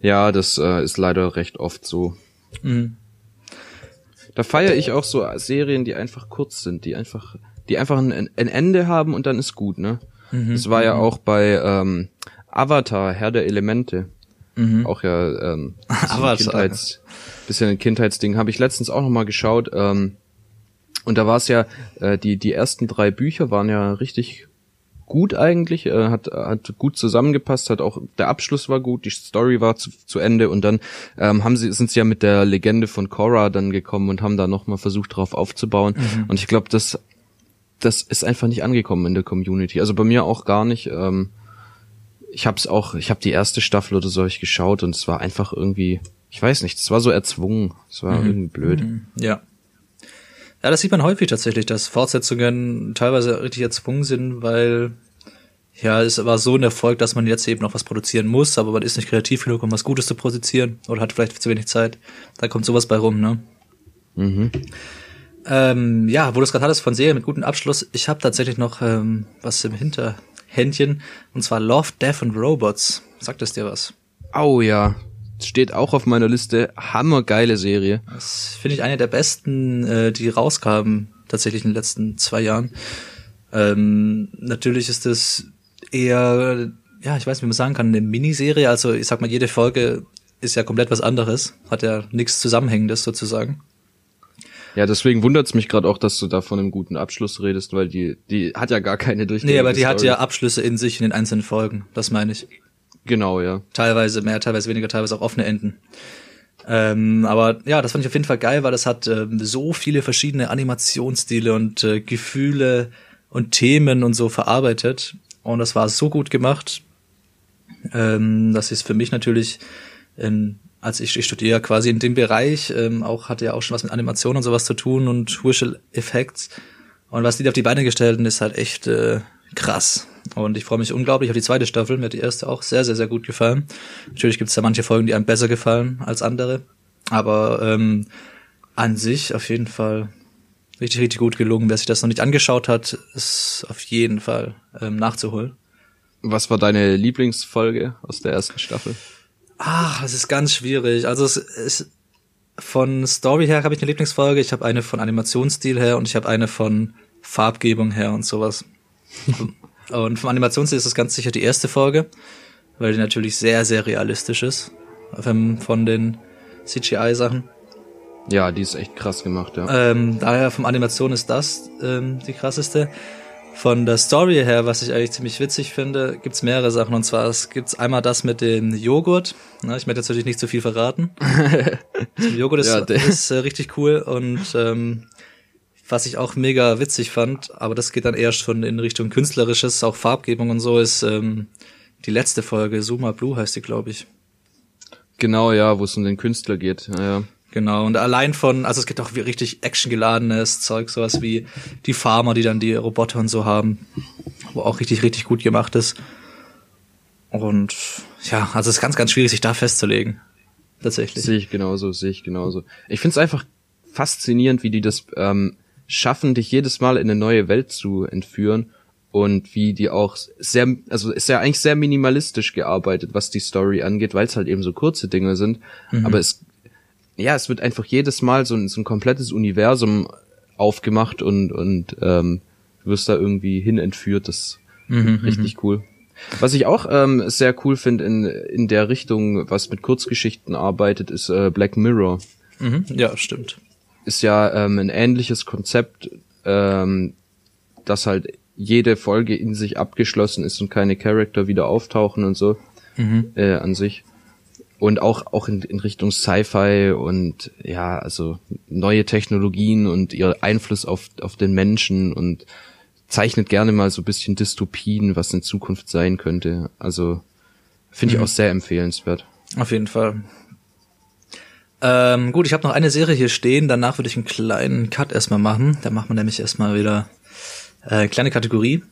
Ja, das äh, ist leider recht oft so. Mhm. Da feiere ich auch so Serien, die einfach kurz sind, die einfach, die einfach ein, ein Ende haben und dann ist gut, ne? Mhm. Das war ja auch bei ähm, Avatar, Herr der Elemente. Auch ja ähm, Mhm. Avatar. Kindheits, bisschen ein Kindheitsding. Habe ich letztens auch noch mal geschaut. Ähm, und da war es ja, äh, die, die ersten drei Bücher waren ja richtig gut eigentlich, äh, hat, hat gut zusammengepasst, hat auch, der Abschluss war gut, die Story war zu, zu Ende und dann ähm, haben sie, sind sie ja mit der Legende von Korra dann gekommen und haben da nochmal versucht drauf aufzubauen. Und ich glaube, das, das ist einfach nicht angekommen in der Community. Also bei mir auch gar nicht. Ähm, ich habe es auch, ich habe die erste Staffel oder so ich geschaut und es war einfach irgendwie, ich weiß nicht, es war so erzwungen, es war irgendwie blöd. Ja. Ja, das sieht man häufig tatsächlich, dass Fortsetzungen teilweise richtig erzwungen sind, weil ja, es war so ein Erfolg, dass man jetzt eben noch was produzieren muss, aber man ist nicht kreativ genug, um was Gutes zu produzieren oder hat vielleicht zu wenig Zeit. Da kommt sowas bei rum, ne? Mhm. Ähm, ja, wo du es gerade hattest von Serien mit gutem Abschluss, ich habe tatsächlich noch ähm, was im Hinterhändchen und zwar Love, Death and Robots. Sagt es dir was? Oh ja, steht auch auf meiner Liste. Hammergeile Serie. Das finde ich eine der besten, äh, die rauskamen tatsächlich in den letzten zwei Jahren. Ähm, natürlich ist das eher, ja, ich weiß nicht, wie man sagen kann, eine Miniserie. Also ich sag mal, jede Folge ist ja komplett was anderes, hat ja nichts Zusammenhängendes sozusagen. Ja, deswegen wundert's mich gerade auch, dass du da von einem guten Abschluss redest, weil die, die hat ja gar keine durchgängige Nee, aber die hat Story. ja Abschlüsse in sich in den einzelnen Folgen, das meine ich. Genau, ja. Teilweise mehr, teilweise weniger, teilweise auch offene Enden. Ähm, aber ja, das fand ich auf jeden Fall geil, weil das hat ähm, so viele verschiedene Animationsstile und äh, Gefühle und Themen und so verarbeitet. Und das war so gut gemacht, ähm, dass es für mich natürlich, ähm, als ich, ich studiere quasi in dem Bereich, ähm, auch hatte ja auch schon was mit Animation und sowas zu tun und Visual Effects. Und was die auf die Beine gestellt haben, ist halt echt äh, krass. Und ich freue mich unglaublich auf die zweite Staffel. Mir hat die erste auch sehr, sehr, sehr gut gefallen. Natürlich gibt es da manche Folgen, die einem besser gefallen als andere. Aber ähm, an sich auf jeden Fall richtig, richtig gut gelungen. Wer sich das noch nicht angeschaut hat, ist auf jeden Fall ähm, nachzuholen. Was war deine Lieblingsfolge aus der ersten Staffel? Ach, es ist ganz schwierig. Also es ist von Story her habe ich eine Lieblingsfolge, ich habe eine von Animationsstil her und ich habe eine von Farbgebung her und sowas. und vom Animationsstil ist das ganz sicher die erste Folge, weil die natürlich sehr, sehr realistisch ist von den CGI-Sachen. Ja, die ist echt krass gemacht, ja. Ähm, daher vom Animation ist das ähm, die krasseste. Von der Story her, was ich eigentlich ziemlich witzig finde, gibt's mehrere Sachen. Und zwar es gibt's einmal das mit dem Joghurt. Na, ich möchte jetzt natürlich nicht zu viel verraten. Der Joghurt ist, Ja, ist äh, richtig cool und ähm, was ich auch mega witzig fand, aber das geht dann eher schon in Richtung künstlerisches, auch Farbgebung und so, ist ähm, die letzte Folge, Zuma Blue heißt die, glaube ich. Genau, ja, wo es um den Künstler geht. Ja, ja. Genau, und allein von, also es gibt auch wie richtig actiongeladenes Zeug, sowas wie die Farmer, die dann die Roboter und so haben, wo auch richtig, richtig gut gemacht ist. Und ja, also es ist ganz, ganz schwierig, sich da festzulegen. Tatsächlich. Sehe ich genauso, sehe ich genauso. Ich find's einfach faszinierend, wie die das ähm, schaffen, dich jedes Mal in eine neue Welt zu entführen und wie die auch sehr, also ist ja eigentlich sehr minimalistisch gearbeitet, was die Story angeht, weil es halt eben so kurze Dinge sind. Aber es, ja, es wird einfach jedes Mal so ein, so ein komplettes Universum aufgemacht und und ähm, du wirst da irgendwie hin entführt. Das ist richtig cool. Was ich auch ähm, sehr cool finde in, in der Richtung, was mit Kurzgeschichten arbeitet, ist äh, Black Mirror. Mhm, ja, stimmt. Ist ja ähm, ein ähnliches Konzept, ähm, dass halt jede Folge in sich abgeschlossen ist und keine Charakter wieder auftauchen und so äh, an sich. Und auch, auch in, in Richtung Sci-Fi und ja, also neue Technologien und ihr Einfluss auf, auf den Menschen und zeichnet gerne mal so ein bisschen Dystopien, was in Zukunft sein könnte. Also finde ich auch sehr empfehlenswert. Auf jeden Fall. Ähm, gut, ich habe noch eine Serie hier stehen, danach würde ich einen kleinen Cut erstmal machen. Da macht man nämlich erstmal wieder äh, kleine Kategorie.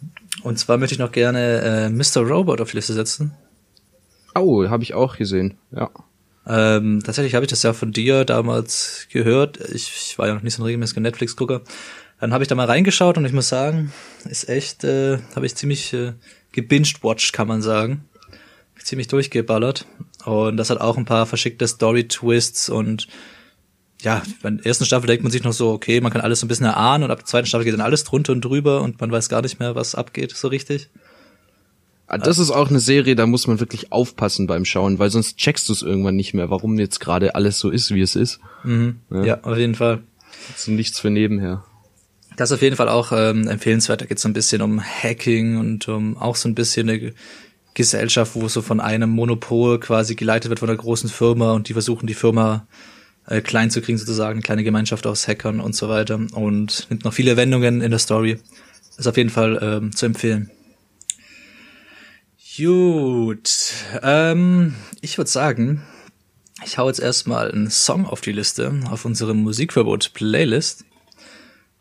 Und zwar möchte ich noch gerne äh, Mr. Robot auf die Liste setzen. Oh, habe ich auch gesehen. Ja. Ähm, tatsächlich habe ich das ja von dir damals gehört. Ich, ich war ja noch nicht so ein regelmäßiger Netflix-Gucker. Dann habe ich da mal reingeschaut und ich muss sagen, ist echt, äh, habe ich ziemlich äh, gebinged-watched, kann man sagen. Ziemlich durchgeballert. Und das hat auch ein paar verschickte Story-Twists und ja, bei der ersten Staffel denkt man sich noch so, okay, man kann alles so ein bisschen erahnen und ab der zweiten Staffel geht dann alles drunter und drüber und man weiß gar nicht mehr, was abgeht, so richtig. Ah, Das ist auch eine Serie, da muss man wirklich aufpassen beim Schauen, weil sonst checkst du es irgendwann nicht mehr, warum jetzt gerade alles so ist, wie es ist. Ja, auf jeden Fall. Das ist nichts für nebenher. Das ist auf jeden Fall auch ähm, empfehlenswert. Da geht es so ein bisschen um Hacking und um auch so ein bisschen eine Ge- Gesellschaft, wo so von einem Monopol quasi geleitet wird von einer großen Firma und die versuchen die Firma äh, klein zu kriegen sozusagen, eine kleine Gemeinschaft aus Hackern und so weiter und nimmt noch viele Wendungen in der Story. Ist auf jeden Fall ähm, zu empfehlen. Gut, ähm, ich würde sagen, ich hau jetzt erstmal einen Song auf die Liste, auf unsere Musikverbot-Playlist.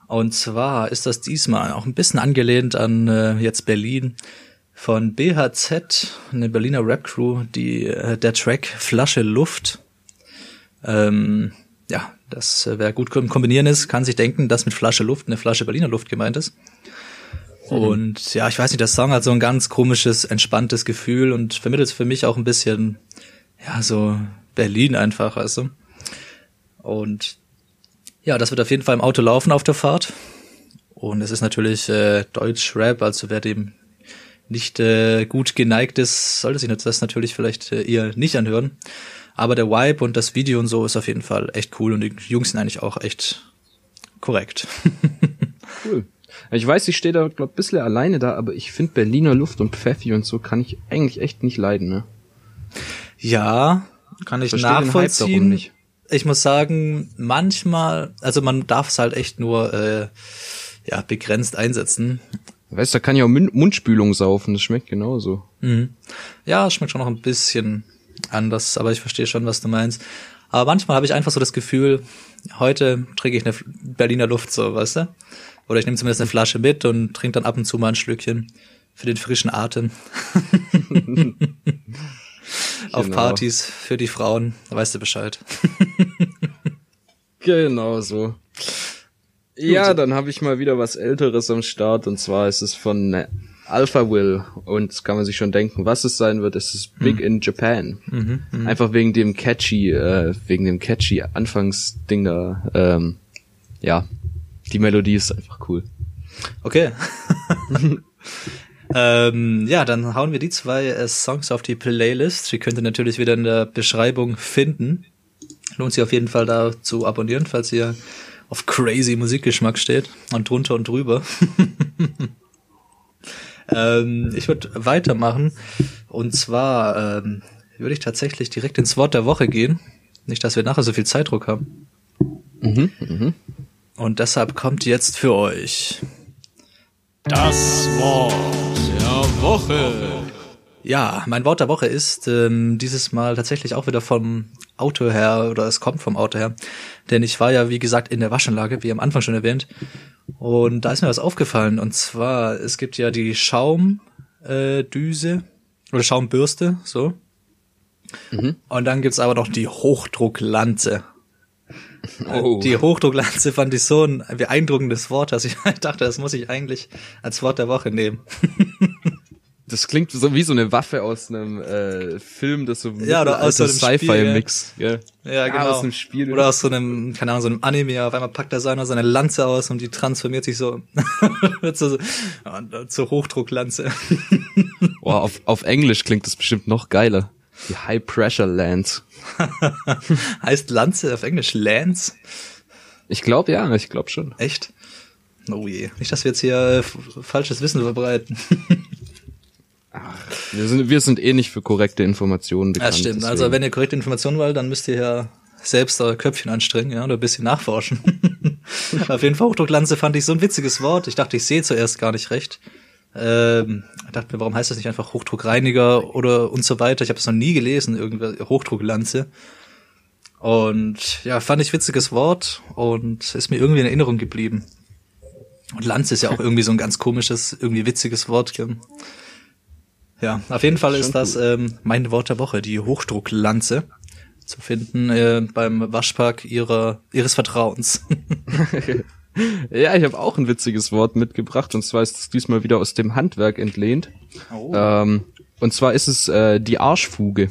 Und zwar ist das diesmal auch ein bisschen angelehnt an äh, jetzt Berlin von BHZ, eine Berliner Rap-Crew, die äh, der Track Flasche Luft. Ähm, ja, das äh, wer gut kom- kombinieren ist, kann sich denken, dass mit Flasche Luft eine Flasche Berliner Luft gemeint ist. Und ja, ich weiß nicht, der Song hat so ein ganz komisches, entspanntes Gefühl und vermittelt für mich auch ein bisschen, ja, so Berlin einfach, weißt du. Und ja, das wird auf jeden Fall im Auto laufen auf der Fahrt. Und es ist natürlich äh, Deutsch-Rap, also wer dem nicht äh, gut geneigt ist, sollte sich das natürlich vielleicht äh, eher nicht anhören. Aber der Vibe und das Video und so ist auf jeden Fall echt cool und die Jungs sind eigentlich auch echt korrekt. Cool. Ich weiß, ich stehe da, glaub, ein bisschen alleine da, aber ich finde Berliner Luft und Pfeffi und so kann ich eigentlich echt nicht leiden, ne? ja, kann ich Versteh nachvollziehen. Ich muss sagen, manchmal, also man darf es halt echt nur äh, ja begrenzt einsetzen. Weißt du, da kann ich auch Mund Mundspülung saufen, das schmeckt genauso. Mhm. Ja, es schmeckt schon noch ein bisschen anders, aber ich verstehe schon, was du meinst. Aber manchmal habe ich einfach so das Gefühl, heute trinke ich eine Berliner Luft so, weißt du? Oder ich nehme zumindest eine Flasche mit und trinke dann ab und zu mal ein Schlückchen. für den frischen Atem. Auf Genau. Partys für die Frauen, weißt du Bescheid. Genau so. Ja, dann habe ich mal wieder was Älteres am Start und zwar ist es von äh, Alpha Will und kann man sich schon denken, was es sein wird. Es ist Big in Japan. Einfach wegen dem catchy, äh, wegen dem catchy Anfangsding da. Ähm, ja, die Melodie ist einfach cool. Okay. ähm, ja, dann hauen wir die zwei äh, Songs auf die Playlist. Die könnt ihr natürlich wieder in der Beschreibung finden. Lohnt sich auf jeden Fall da zu abonnieren, falls ihr auf crazy Musikgeschmack steht und drunter und drüber. ähm, ich würde weitermachen und zwar ähm, würde ich tatsächlich direkt ins Wort der Woche gehen. Nicht, dass wir nachher so viel Zeitdruck haben. Und deshalb kommt jetzt für euch Das Wort der Woche. Ja, mein Wort der Woche ist ähm, dieses Mal tatsächlich auch wieder vom Auto her oder es kommt vom Auto her. Denn ich war ja, wie gesagt, in der Waschanlage, wie am Anfang schon erwähnt. Und da ist mir was aufgefallen. Und zwar, es gibt ja die Schaumdüse äh, oder Schaumbürste, so. Und dann gibt's aber noch die Hochdrucklanze. Oh. Die Hochdrucklanze fand ich so ein beeindruckendes Wort, dass ich dachte, das muss ich eigentlich als Wort der Woche nehmen. Das klingt so wie so eine Waffe aus einem äh, Film, das so Ja, oder aus so einem Sci-Fi-Mix. Ja. Ja, genau. aus einem Spiel. Oder aus so einem, keine Ahnung, so einem Anime, auf einmal packt da so einer seine Lanze aus und die transformiert sich so zu, ja, zur Hochdrucklanze. Boah, auf, auf Englisch klingt das bestimmt noch geiler. Die High Pressure Lance. heißt Lanze auf Englisch Lance? Ich glaube ja, ich glaube schon. Echt? Oh je. Nicht, dass wir jetzt hier äh, falsches Wissen verbreiten. Wir sind, wir sind eh nicht für korrekte Informationen Ja, bekannt. stimmt. deswegen. Also wenn ihr korrekte Informationen wollt, dann müsst ihr ja selbst euer Köpfchen anstrengen, ja, oder ein bisschen nachforschen. Auf jeden Fall Hochdrucklanze fand ich so ein witziges Wort. Ich dachte, ich sehe zuerst gar nicht recht. Ähm, ich dachte mir, warum heißt das nicht einfach Hochdruckreiniger oder und so weiter? Ich habe das noch nie gelesen, irgendwie Hochdrucklanze. Und ja, fand ich witziges Wort und ist mir irgendwie in Erinnerung geblieben. Und Lanze ist ja auch irgendwie so ein ganz komisches, irgendwie witziges Wort. Ja, auf jeden Fall ist das ähm, mein Wort der Woche, die Hochdrucklanze zu finden äh, beim Waschpark ihrer ihres Vertrauens. Ja, ich habe auch ein witziges Wort mitgebracht und zwar ist es diesmal wieder aus dem Handwerk entlehnt. Ähm, und zwar ist es äh, die Arschfuge.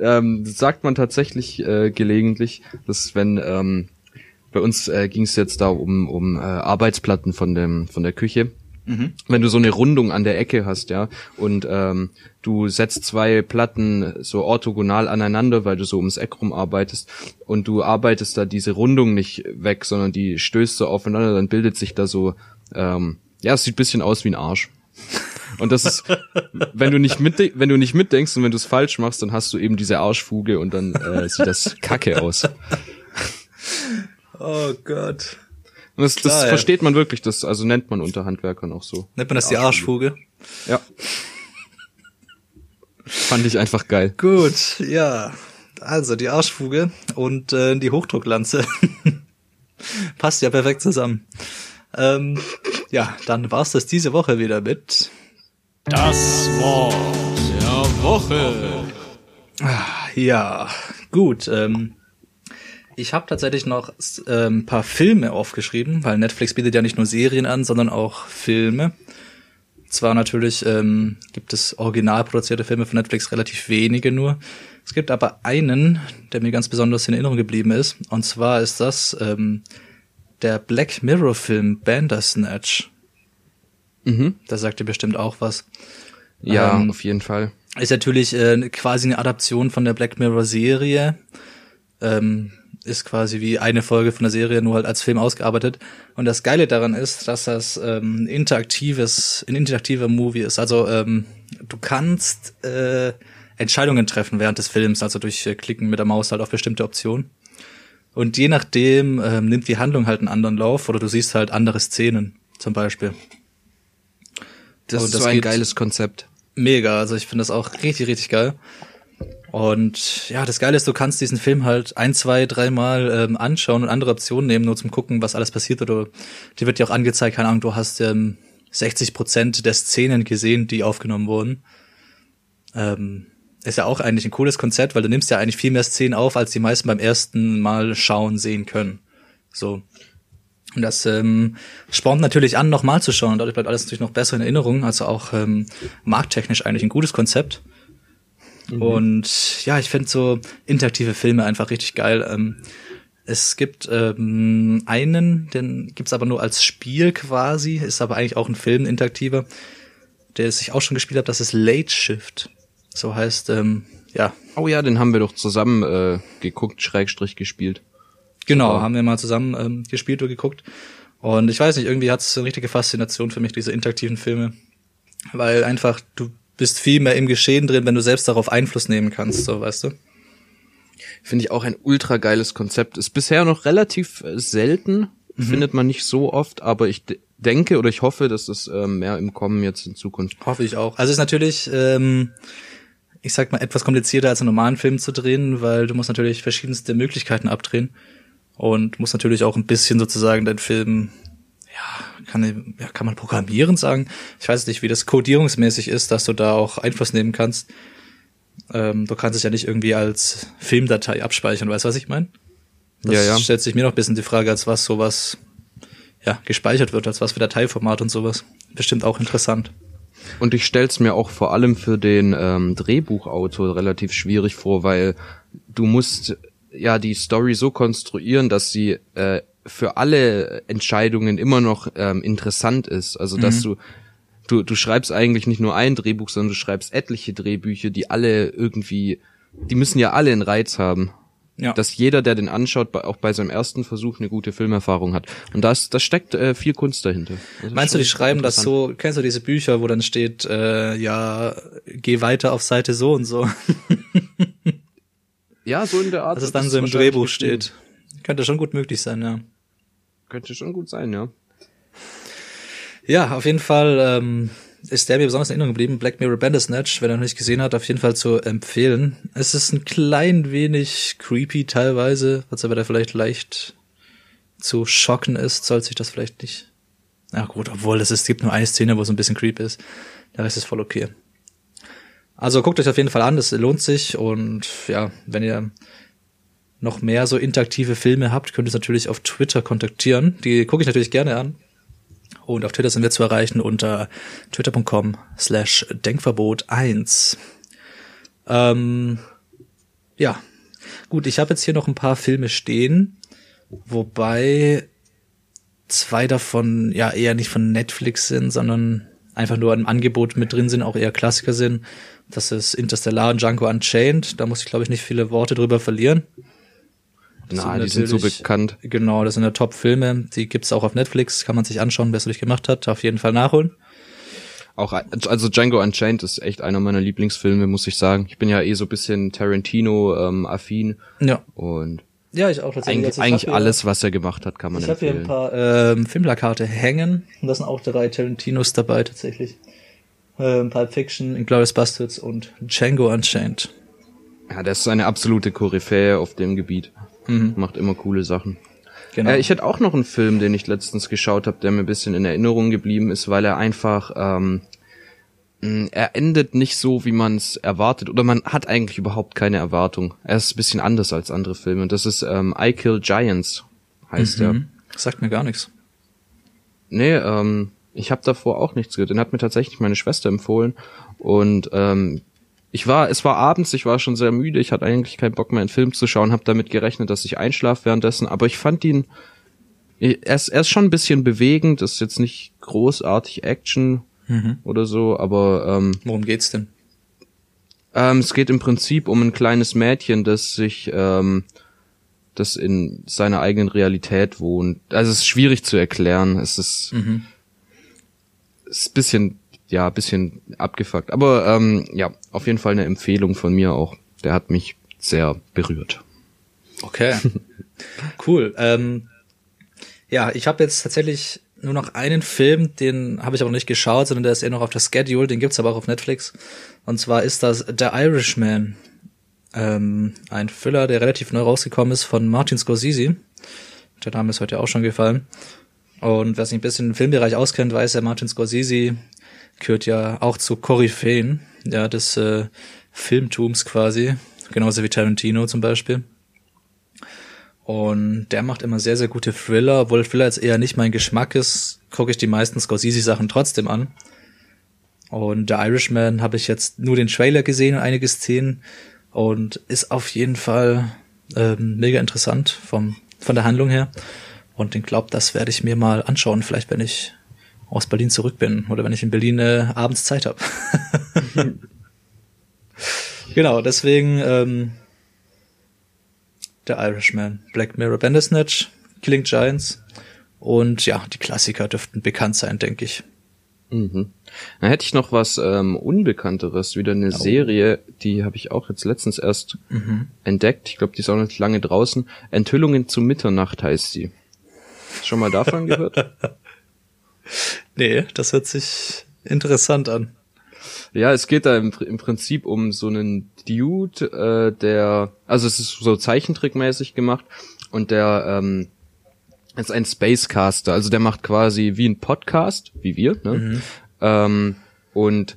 ähm, das sagt man tatsächlich äh, gelegentlich, dass wenn ähm, bei uns äh, ging es jetzt da um um äh, Arbeitsplatten von dem von der Küche. Wenn du so eine Rundung an der Ecke hast, ja, und ähm, du setzt zwei Platten so orthogonal aneinander, weil du so ums Eck rum arbeitest, und du arbeitest da diese Rundung nicht weg, sondern die stößt so aufeinander, dann bildet sich da so, ähm, ja, es sieht ein bisschen aus wie ein Arsch. Und das ist, wenn du nicht mit, wenn du nicht mitdenkst und wenn du es falsch machst, dann hast du eben diese Arschfuge und dann äh, sieht das kacke aus. Oh Gott. Und das, das Klar, ja. versteht man wirklich, das also nennt man unter Handwerkern auch so. Nennt man das die Arschfuge? Ja. Fand ich einfach geil. Gut, ja. Also die Arschfuge und äh, die Hochdrucklanze. Passt ja perfekt zusammen. Ähm, ja, dann war's das diese Woche wieder mit. Das Wort der Woche. Ja, gut. Ähm, ich habe tatsächlich noch äh, ein paar Filme aufgeschrieben, weil Netflix bietet ja nicht nur Serien an, sondern auch Filme. Zwar natürlich ähm, gibt es original produzierte Filme von Netflix relativ wenige nur. Es gibt aber einen, der mir ganz besonders in Erinnerung geblieben ist. Und zwar ist das ähm, der Black Mirror Film Bandersnatch. Mhm. Da sagt ihr bestimmt auch was. Ja, Ähm, auf jeden Fall. ist natürlich äh, quasi eine Adaption von der Black Mirror Serie. Ähm, ist quasi wie eine Folge von der Serie, nur halt als Film ausgearbeitet. Und das Geile daran ist, dass das ähm, ein interaktives, ein interaktiver Movie ist. Also ähm, du kannst äh, Entscheidungen treffen während des Films, also durch äh, Klicken mit der Maus halt auf bestimmte Optionen. Und je nachdem ähm, nimmt die Handlung halt einen anderen Lauf oder du siehst halt andere Szenen zum Beispiel. Das und ist das so ein geiles Konzept. mega. Also ich finde das auch richtig, richtig geil. Und ja, das Geile ist, du kannst diesen Film halt ein, zwei, dreimal ähm, anschauen und andere Optionen nehmen, nur zum gucken, was alles passiert. Oder dir wird ja auch angezeigt, keine Ahnung, du hast ähm, 60 Prozent der Szenen gesehen, die aufgenommen wurden. Ähm, ist ja auch eigentlich ein cooles Konzept, weil du nimmst ja eigentlich viel mehr Szenen auf, als die meisten beim ersten Mal schauen sehen können. So. Und das ähm, spornt natürlich an, nochmal zu schauen. Dadurch bleibt alles natürlich noch besser in Erinnerung. Also auch ähm, markttechnisch eigentlich ein gutes Konzept. Und ja, ich finde so interaktive Filme einfach richtig geil. Ähm, es gibt ähm, einen, den gibt's aber nur als Spiel quasi, ist aber eigentlich auch ein Film, interaktiver, der ich auch schon gespielt habe, das ist Late Shift. So heißt, ähm, ja, Oh ja, den haben wir doch zusammen äh, geguckt, Schrägstrich gespielt. Genau, Super. haben wir mal zusammen ähm, gespielt oder geguckt. Und ich weiß nicht, irgendwie hat es eine richtige Faszination für mich, diese interaktiven Filme. Weil einfach, du bist viel mehr im Geschehen drin, wenn du selbst darauf Einfluss nehmen kannst, so weißt du. Finde ich auch ein ultra geiles Konzept. Ist bisher noch relativ äh, selten, findet man nicht so oft, aber ich de- denke oder ich hoffe, dass es äh, mehr im Kommen jetzt in Zukunft. Hoffe ich auch. Also ist natürlich, ähm, ich sag mal, etwas komplizierter als einen normalen Film zu drehen, weil du musst natürlich verschiedenste Möglichkeiten abdrehen und musst natürlich auch ein bisschen sozusagen deinen Film, ja, kann, ja, kann man programmieren sagen. Ich weiß nicht, wie das kodierungsmäßig ist, dass du da auch Einfluss nehmen kannst. Ähm, du kannst es ja nicht irgendwie als Filmdatei abspeichern, weißt du, was ich meine? Das Ja, ja. stellt sich mir noch ein bisschen die Frage, als was sowas ja, gespeichert wird, als was für Dateiformat und sowas. Bestimmt auch interessant. Und ich stell's mir auch vor allem für den ähm, Drehbuchautor relativ schwierig vor, weil du musst ja die Story so konstruieren, dass sie äh, für alle Entscheidungen immer noch ähm, interessant ist. Also dass du du du schreibst eigentlich nicht nur ein Drehbuch, sondern du schreibst etliche Drehbücher, die alle irgendwie, die müssen ja alle einen Reiz haben. Ja. Dass jeder, der den anschaut, auch bei seinem ersten Versuch eine gute Filmerfahrung hat. Und das, das steckt äh, viel Kunst dahinter. Ist Meinst du, die schreiben das so, kennst du diese Bücher, wo dann steht, äh, ja, geh weiter auf Seite so und so, Ja, so in der Art. dass es dann so im Drehbuch steht. Könnte schon gut möglich sein, ja. Könnte schon gut sein, ja. Ja, auf jeden Fall ähm, ist der mir besonders in Erinnerung geblieben. Black Mirror Bandersnatch, wenn er noch nicht gesehen hat, auf jeden Fall zu empfehlen. Es ist ein klein wenig creepy teilweise, was aber da vielleicht leicht zu schocken ist, soll sich das vielleicht nicht. Ja gut, obwohl es, ist, es gibt nur eine Szene, wo es ein bisschen creepy ist. Rest ist voll okay. Also guckt euch auf jeden Fall an, das lohnt sich und ja, wenn ihr noch mehr so interaktive Filme habt, könnt ihr es natürlich auf Twitter kontaktieren. Die gucke ich natürlich gerne an. Und auf Twitter sind wir zu erreichen unter twitter.com slash denkverbot1. Ähm, ja, gut, ich habe jetzt hier noch ein paar Filme stehen, wobei zwei davon ja eher nicht von Netflix sind, sondern einfach nur im Angebot mit drin sind, auch eher Klassiker sind. Das ist Interstellar und Django Unchained. Da muss ich, glaube ich, nicht viele Worte drüber verlieren. Das Na, die sind so bekannt. Genau, das sind ja Top-Filme. Die gibt's auch auf Netflix. Kann man sich anschauen, wer es nicht gemacht hat. Auf jeden Fall nachholen. Auch, also Django Unchained ist echt einer meiner Lieblingsfilme, muss ich sagen. Ich bin ja eh so ein bisschen Tarantino-affin Ja. und Ja, ich auch tatsächlich. eigentlich, Also ich eigentlich alles, was er gemacht hat, kann man Ich habe hier ein paar ähm, Filmplakate hängen. Und da sind auch drei Tarantinos dabei tatsächlich. Ähm, Pulp Fiction, Inglourious Bastards und Django Unchained. Ja, der ist eine absolute Koryphäe auf dem Gebiet. Macht immer coole Sachen. Genau. Äh, ich hätte auch noch einen Film, den ich letztens geschaut habe, der mir ein bisschen in Erinnerung geblieben ist, weil er einfach, ähm, mh, er endet nicht so, wie man es erwartet, oder man hat eigentlich überhaupt keine Erwartung. Er ist ein bisschen anders als andere Filme. Und das ist ähm, I Kill Giants, heißt er. Mhm. Sagt mir gar nichts. Nee, ähm, ich habe davor auch nichts gehört. Den hat mir tatsächlich meine Schwester empfohlen. Und ähm, ich war, es war abends, ich war schon sehr müde, ich hatte eigentlich keinen Bock mehr, einen Film zu schauen, habe damit gerechnet, dass ich einschlafe währenddessen, aber ich fand ihn, er ist, er ist schon ein bisschen bewegend, ist jetzt nicht großartig Action oder so, aber ähm, Worum geht's denn? ähm, es geht im Prinzip um ein kleines Mädchen, das sich, ähm, das in seiner eigenen Realität wohnt. Also es ist schwierig zu erklären. Es ist, es ist ein bisschen, ja, ein bisschen abgefuckt. Aber ähm, ja, auf jeden Fall eine Empfehlung von mir auch. Der hat mich sehr berührt. Okay. cool. Ähm, ja, ich habe jetzt tatsächlich nur noch einen Film, den habe ich aber nicht geschaut, sondern der ist eher noch auf der Schedule, den gibt's aber auch auf Netflix. Und zwar ist das The Irishman. Ähm, ein Thriller, der relativ neu rausgekommen ist von Martin Scorsese. Der Name ist heute auch schon gefallen. Und wer sich ein bisschen im Filmbereich auskennt, weiß ja, Martin Scorsese gehört ja auch zu Koryphäen, ja, des äh, Filmtums quasi, genauso wie Tarantino zum Beispiel. Und der macht immer sehr, sehr gute Thriller. Obwohl Thriller jetzt eher nicht mein Geschmack ist, gucke ich die meisten Scorsese-Sachen trotzdem an. Und der Irishman habe ich jetzt nur den Trailer gesehen und einige Szenen und ist auf jeden Fall ähm, mega interessant vom, von der Handlung her. Und ich glaube, das werde ich mir mal anschauen, vielleicht wenn ich aus Berlin zurück bin oder wenn ich in Berlin äh, abends Zeit habe. genau, deswegen ähm, der Irishman, Black Mirror, Bandersnatch, Killing Giants und ja, die Klassiker dürften bekannt sein, denke ich. Mhm. Dann hätte ich noch was ähm, Unbekannteres, wieder eine Oh. Serie, die habe ich auch jetzt letztens erst Mhm. entdeckt. Ich glaube, die ist auch noch nicht lange draußen. Enthüllungen zu Mitternacht heißt sie. Schon mal davon gehört? Nee, das hört sich interessant an. Ja, es geht da im, im Prinzip um so einen Dude, äh, der, also es ist so Zeichentrickmäßig gemacht und der ähm, ist ein Spacecaster, also der macht quasi wie ein Podcast, wie wir, ne? Ähm, und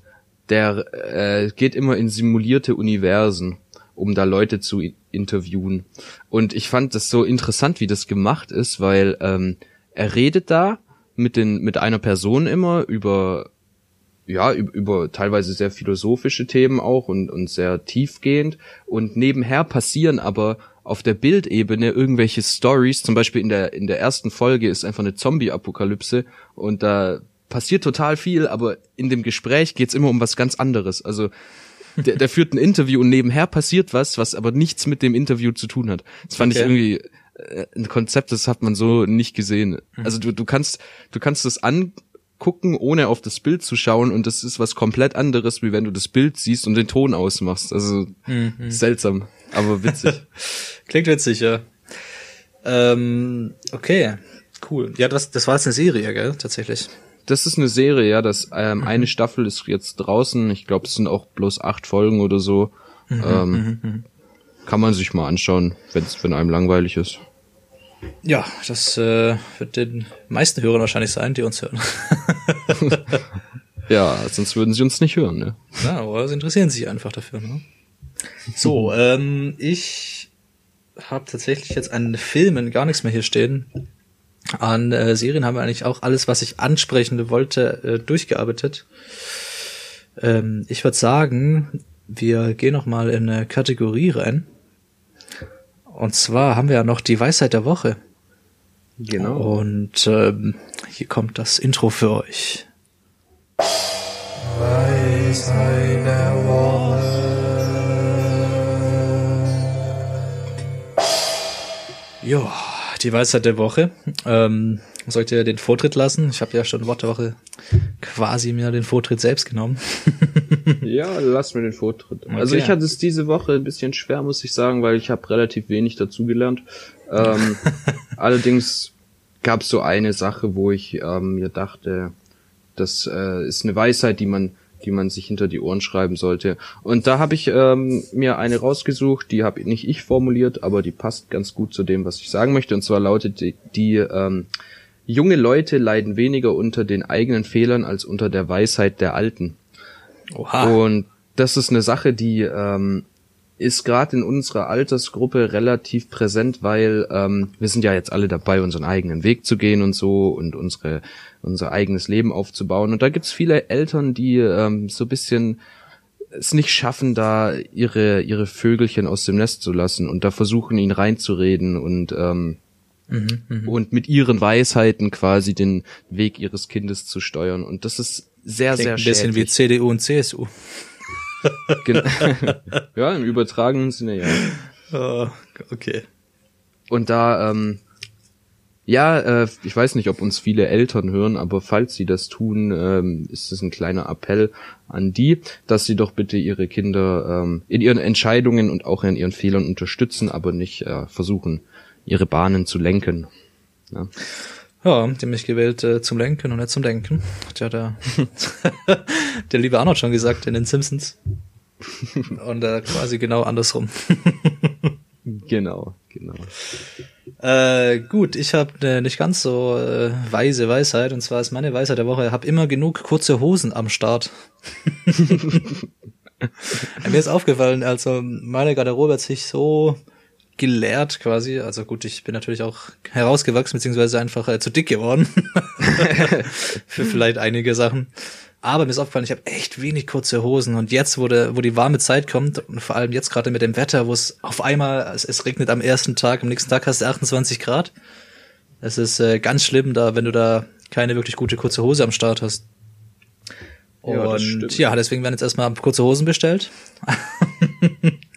der äh, geht immer in simulierte Universen, um da Leute zu interviewen. Und ich fand das so interessant, wie das gemacht ist, weil ähm, er redet da mit den mit einer Person immer über ja, über, über teilweise sehr philosophische Themen auch und, und sehr tiefgehend. Und nebenher passieren aber auf der Bildebene irgendwelche Stories. Zum Beispiel in der, in der ersten Folge ist einfach eine Zombie-Apokalypse und da passiert total viel, aber in dem Gespräch geht's immer um was ganz anderes. Also der, der führt ein Interview und nebenher passiert was, was aber nichts mit dem Interview zu tun hat. Das fand ich Okay. irgendwie äh, ein Konzept, das hat man so nicht gesehen. Also du, du kannst, du kannst das angucken, ohne auf das Bild zu schauen und das ist was komplett anderes, wie wenn du das Bild siehst und den Ton ausmachst. Also seltsam, aber witzig. Klingt witzig, ja. Ähm, okay, cool. Ja, das, das war jetzt eine Serie, gell, tatsächlich. Das ist eine Serie, ja, das ähm, eine Staffel ist jetzt draußen. Ich glaube, es sind auch bloß acht Folgen oder so. ähm, Kann man sich mal anschauen, wenn's, wenn einem langweilig ist. Ja, das äh, wird den meisten Hörern wahrscheinlich sein, die uns hören. Ja, sonst würden sie uns nicht hören, ne? Ja, aber sie interessieren sich einfach dafür. Ne? So, ähm, ich habe tatsächlich jetzt an Filmen gar nichts mehr hier stehen. An äh, Serien haben wir eigentlich auch alles, was ich ansprechen wollte, äh, durchgearbeitet. Ähm, ich würde sagen, wir gehen noch mal in eine Kategorie rein. Und zwar haben wir ja noch die Weisheit der Woche. Genau. Und ähm, hier kommt das Intro für euch. Weisheit der Woche. Ja, die Weisheit der Woche. Ähm, sollte ja den Vortritt lassen. Ich habe ja schon Wort der Woche quasi mir den Vortritt selbst genommen. Ja, lass mir den Vortritt. Also Okay. ich hatte es diese Woche ein bisschen schwer, muss ich sagen, weil ich habe relativ wenig dazugelernt. Ähm, allerdings gab es so eine Sache, wo ich ähm, mir dachte, das äh, ist eine Weisheit, die man, die man sich hinter die Ohren schreiben sollte. Und da habe ich ähm, mir eine rausgesucht, die habe nicht ich formuliert, aber die passt ganz gut zu dem, was ich sagen möchte. Und zwar lautet die, die ähm, junge Leute leiden weniger unter den eigenen Fehlern als unter der Weisheit der Alten. Oha. Und das ist eine Sache, die ähm, ist gerade in unserer Altersgruppe relativ präsent, weil ähm, wir sind ja jetzt alle dabei, unseren eigenen Weg zu gehen und so und unsere unser eigenes Leben aufzubauen. Und da gibt's viele Eltern, die ähm, so ein bisschen es nicht schaffen, da ihre ihre Vögelchen aus dem Nest zu lassen und da versuchen, ihn reinzureden und ähm, und mit ihren Weisheiten quasi den Weg ihres Kindes zu steuern. Und das ist sehr, Klingt sehr ein bisschen wie schädlich. CDU und CSU. Gen- ja, im übertragenen Sinne, ja. Oh, okay. Und da, ähm, ja, äh, ich weiß nicht, ob uns viele Eltern hören, aber falls sie das tun, ähm, ist es ein kleiner Appell an die, dass sie doch bitte ihre Kinder ähm, in ihren Entscheidungen und auch in ihren Fehlern unterstützen, aber nicht äh, versuchen, ihre Bahnen zu lenken. Ja. Ja, die mich gewählt äh, zum Lenken und nicht zum Denken. Hat ja der, der liebe Arnold schon gesagt in den Simpsons. Und äh, quasi genau andersrum. Genau, genau. Äh, gut, ich habe eine nicht ganz so äh, weise Weisheit und zwar ist meine Weisheit der Woche, hab immer genug kurze Hosen am Start. Mir ist aufgefallen, also meine Garderobe hat sich so geleert quasi. Also gut, ich bin natürlich auch herausgewachsen, beziehungsweise einfach äh, zu dick geworden. Für vielleicht einige Sachen. Aber mir ist aufgefallen, ich habe echt wenig kurze Hosen. Und jetzt, wo, der, wo die warme Zeit kommt, und vor allem jetzt gerade mit dem Wetter, wo es auf einmal, es, es regnet am ersten Tag, am nächsten Tag hast du 28 Grad. Es ist äh, ganz schlimm da, wenn du da keine wirklich gute kurze Hose am Start hast. Ja, Und stimmt. ja, deswegen werden jetzt erstmal kurze Hosen bestellt.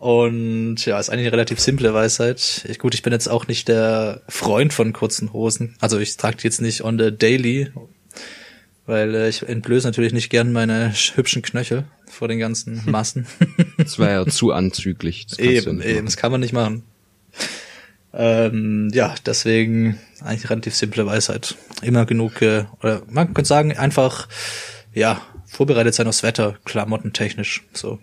Und ja, ist eigentlich eine relativ simple Weisheit. Ich, gut, ich bin jetzt auch nicht der Freund von kurzen Hosen. Also ich trage die jetzt nicht on the daily, weil äh, ich entblöße natürlich nicht gern meine sch- hübschen Knöchel vor den ganzen Massen. Das wäre ja zu anzüglich. Du ja eben, eben, das kann man nicht machen. Ähm, ja, deswegen eigentlich eine relativ simple Weisheit. Immer genug, äh, oder man könnte sagen, einfach, ja, vorbereitet sein aufs Wetter, klamottentechnisch, so.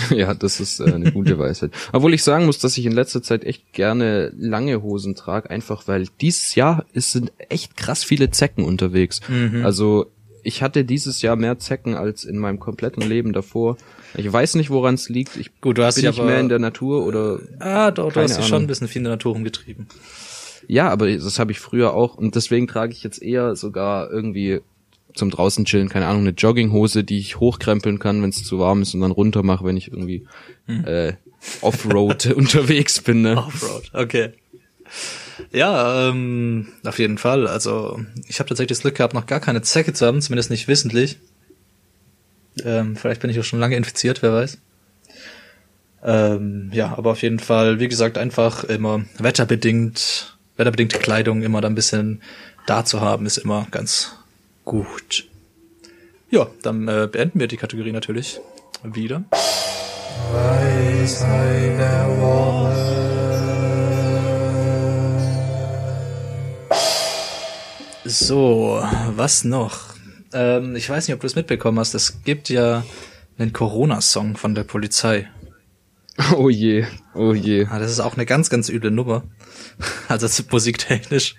Ja, das ist äh, eine gute Weisheit. Obwohl ich sagen muss, dass ich in letzter Zeit echt gerne lange Hosen trage, einfach weil dieses Jahr es sind echt krass viele Zecken unterwegs. Mhm. Also ich hatte dieses Jahr mehr Zecken als in meinem kompletten Leben davor. Ich weiß nicht, woran es liegt. Ich Gut, du hast bin aber- mehr in der Natur oder Ah, doch, du hast dich schon ein bisschen viel in der Natur rumgetrieben. ja, aber das habe ich früher auch und deswegen trage ich jetzt eher sogar irgendwie zum draußen chillen, keine Ahnung, eine Jogginghose, die ich hochkrempeln kann, wenn es zu warm ist und dann runter mache, wenn ich irgendwie Hm. äh, Offroad unterwegs bin. Ne? Offroad, okay. Ja, ähm, auf jeden Fall. Also ich habe tatsächlich das Glück gehabt, noch gar keine Zecke zu haben, zumindest nicht wissentlich. Ähm, vielleicht bin ich auch schon lange infiziert, wer weiß. Ähm, ja, aber auf jeden Fall, wie gesagt, einfach immer wetterbedingt, wetterbedingte Kleidung immer da ein bisschen da zu haben, ist immer ganz gut. Ja, dann äh, beenden wir die Kategorie natürlich wieder. So, was noch? Ähm, ich weiß nicht, ob du es mitbekommen hast. Es gibt ja einen Corona-Song von der Polizei. Oh je, oh je. Ah, das ist auch eine ganz, ganz üble Nummer. Also musiktechnisch.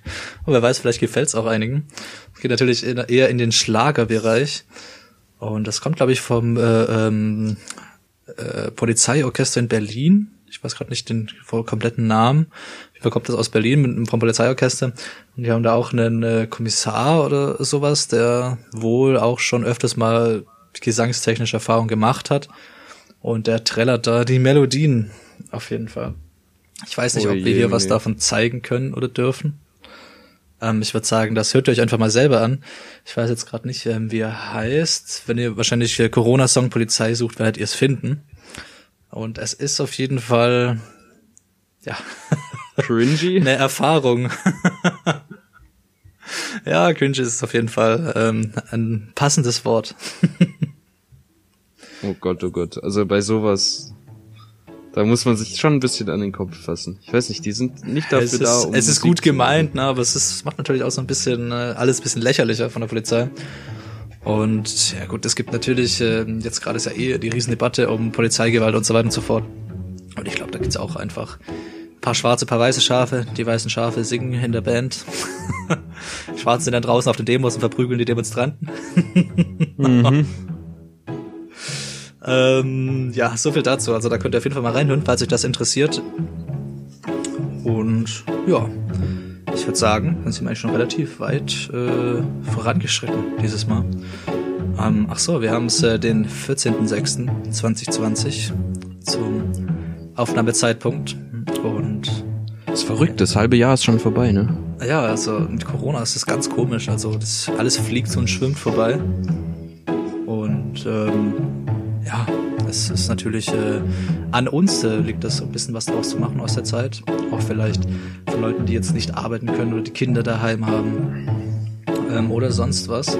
Und wer weiß, vielleicht gefällt's auch einigen. Es geht natürlich eher in den Schlagerbereich. Und das kommt, glaube ich, vom äh, ähm, äh, Polizeiorchester in Berlin. Ich weiß gerade nicht den voll kompletten Namen. Wie kommt das aus Berlin mit, vom Polizeiorchester? Und die haben da auch einen äh, Kommissar oder sowas, der wohl auch schon öfters mal gesangstechnische Erfahrung gemacht hat. Und der trällert da die Melodien auf jeden Fall. Ich weiß nicht, Oh ob wir hier was davon zeigen können oder dürfen. Ähm, ich würde sagen, das hört ihr euch einfach mal selber an. Ich weiß jetzt gerade nicht, ähm, wie er heißt. Wenn ihr wahrscheinlich äh, Corona-Song Polizei sucht, werdet ihr es finden. Und es ist auf jeden Fall, ja, Cringy? eine Erfahrung. ja, cringe ist auf jeden Fall ähm, ein passendes Wort. Oh Gott, oh Gott. Also bei sowas, da muss man sich schon ein bisschen an den Kopf fassen. Ich weiß nicht, die sind nicht dafür es ist, da, um es ist Musik gut gemeint, ne, aber es ist, macht natürlich auch so ein bisschen äh, alles ein bisschen lächerlicher von der Polizei. Und ja gut, es gibt natürlich, äh, jetzt gerade ist ja eh die Riesendebatte um Polizeigewalt und so weiter und so fort. Und ich glaube, da gibt's auch einfach ein paar schwarze, paar weiße Schafe. Die weißen Schafe singen in der Band. Schwarze sind dann draußen auf den Demos und verprügeln die Demonstranten. ähm, ja, so viel dazu. Also da könnt ihr auf jeden Fall mal reinhören, falls euch das interessiert. Und ja, ich würde sagen, dann sind wir eigentlich schon relativ weit äh, vorangeschritten dieses Mal. Ähm, ach so, wir haben es äh, den 14.06.2020 zum Aufnahmezeitpunkt. Und Das ist verrückt, das halbe Jahr ist schon vorbei, ne? ja, also mit Corona ist es ganz komisch. Also das alles fliegt so und schwimmt vorbei. Und ähm, ja, es ist natürlich äh, an uns äh, liegt das ein bisschen was draus zu machen aus der Zeit. Auch vielleicht von Leuten, die jetzt nicht arbeiten können oder die Kinder daheim haben ähm, oder sonst was.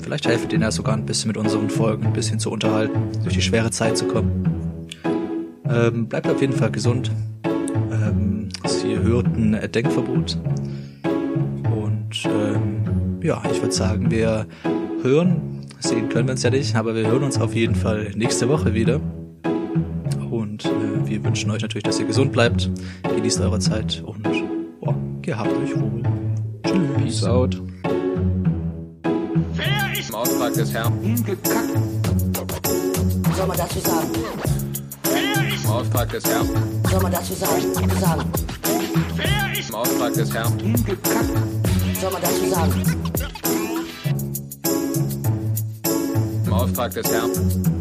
Vielleicht helfen denen ja sogar ein bisschen mit unseren Folgen ein bisschen zu unterhalten, durch die schwere Zeit zu kommen. Ähm, bleibt auf jeden Fall gesund. Ähm, Sie hörten äh, Denkverbot. Und ähm, ja, ich würde sagen, wir hören, sehen können wir uns ja nicht, aber wir hören uns auf jeden Fall nächste Woche wieder. Und äh, wir wünschen euch natürlich, dass ihr gesund bleibt. Genießt eure Zeit und boah, gehabt euch wohl. Peace out. Im Auftrag des Herrn. Hingekackt. Soll man dazu sagen? Im Auftrag des Herrn. Soll man dazu sagen? sagen? Im Auftrag des Herrn. Hingekackt. Soll man dazu sagen? Im Auftrag des Herrn.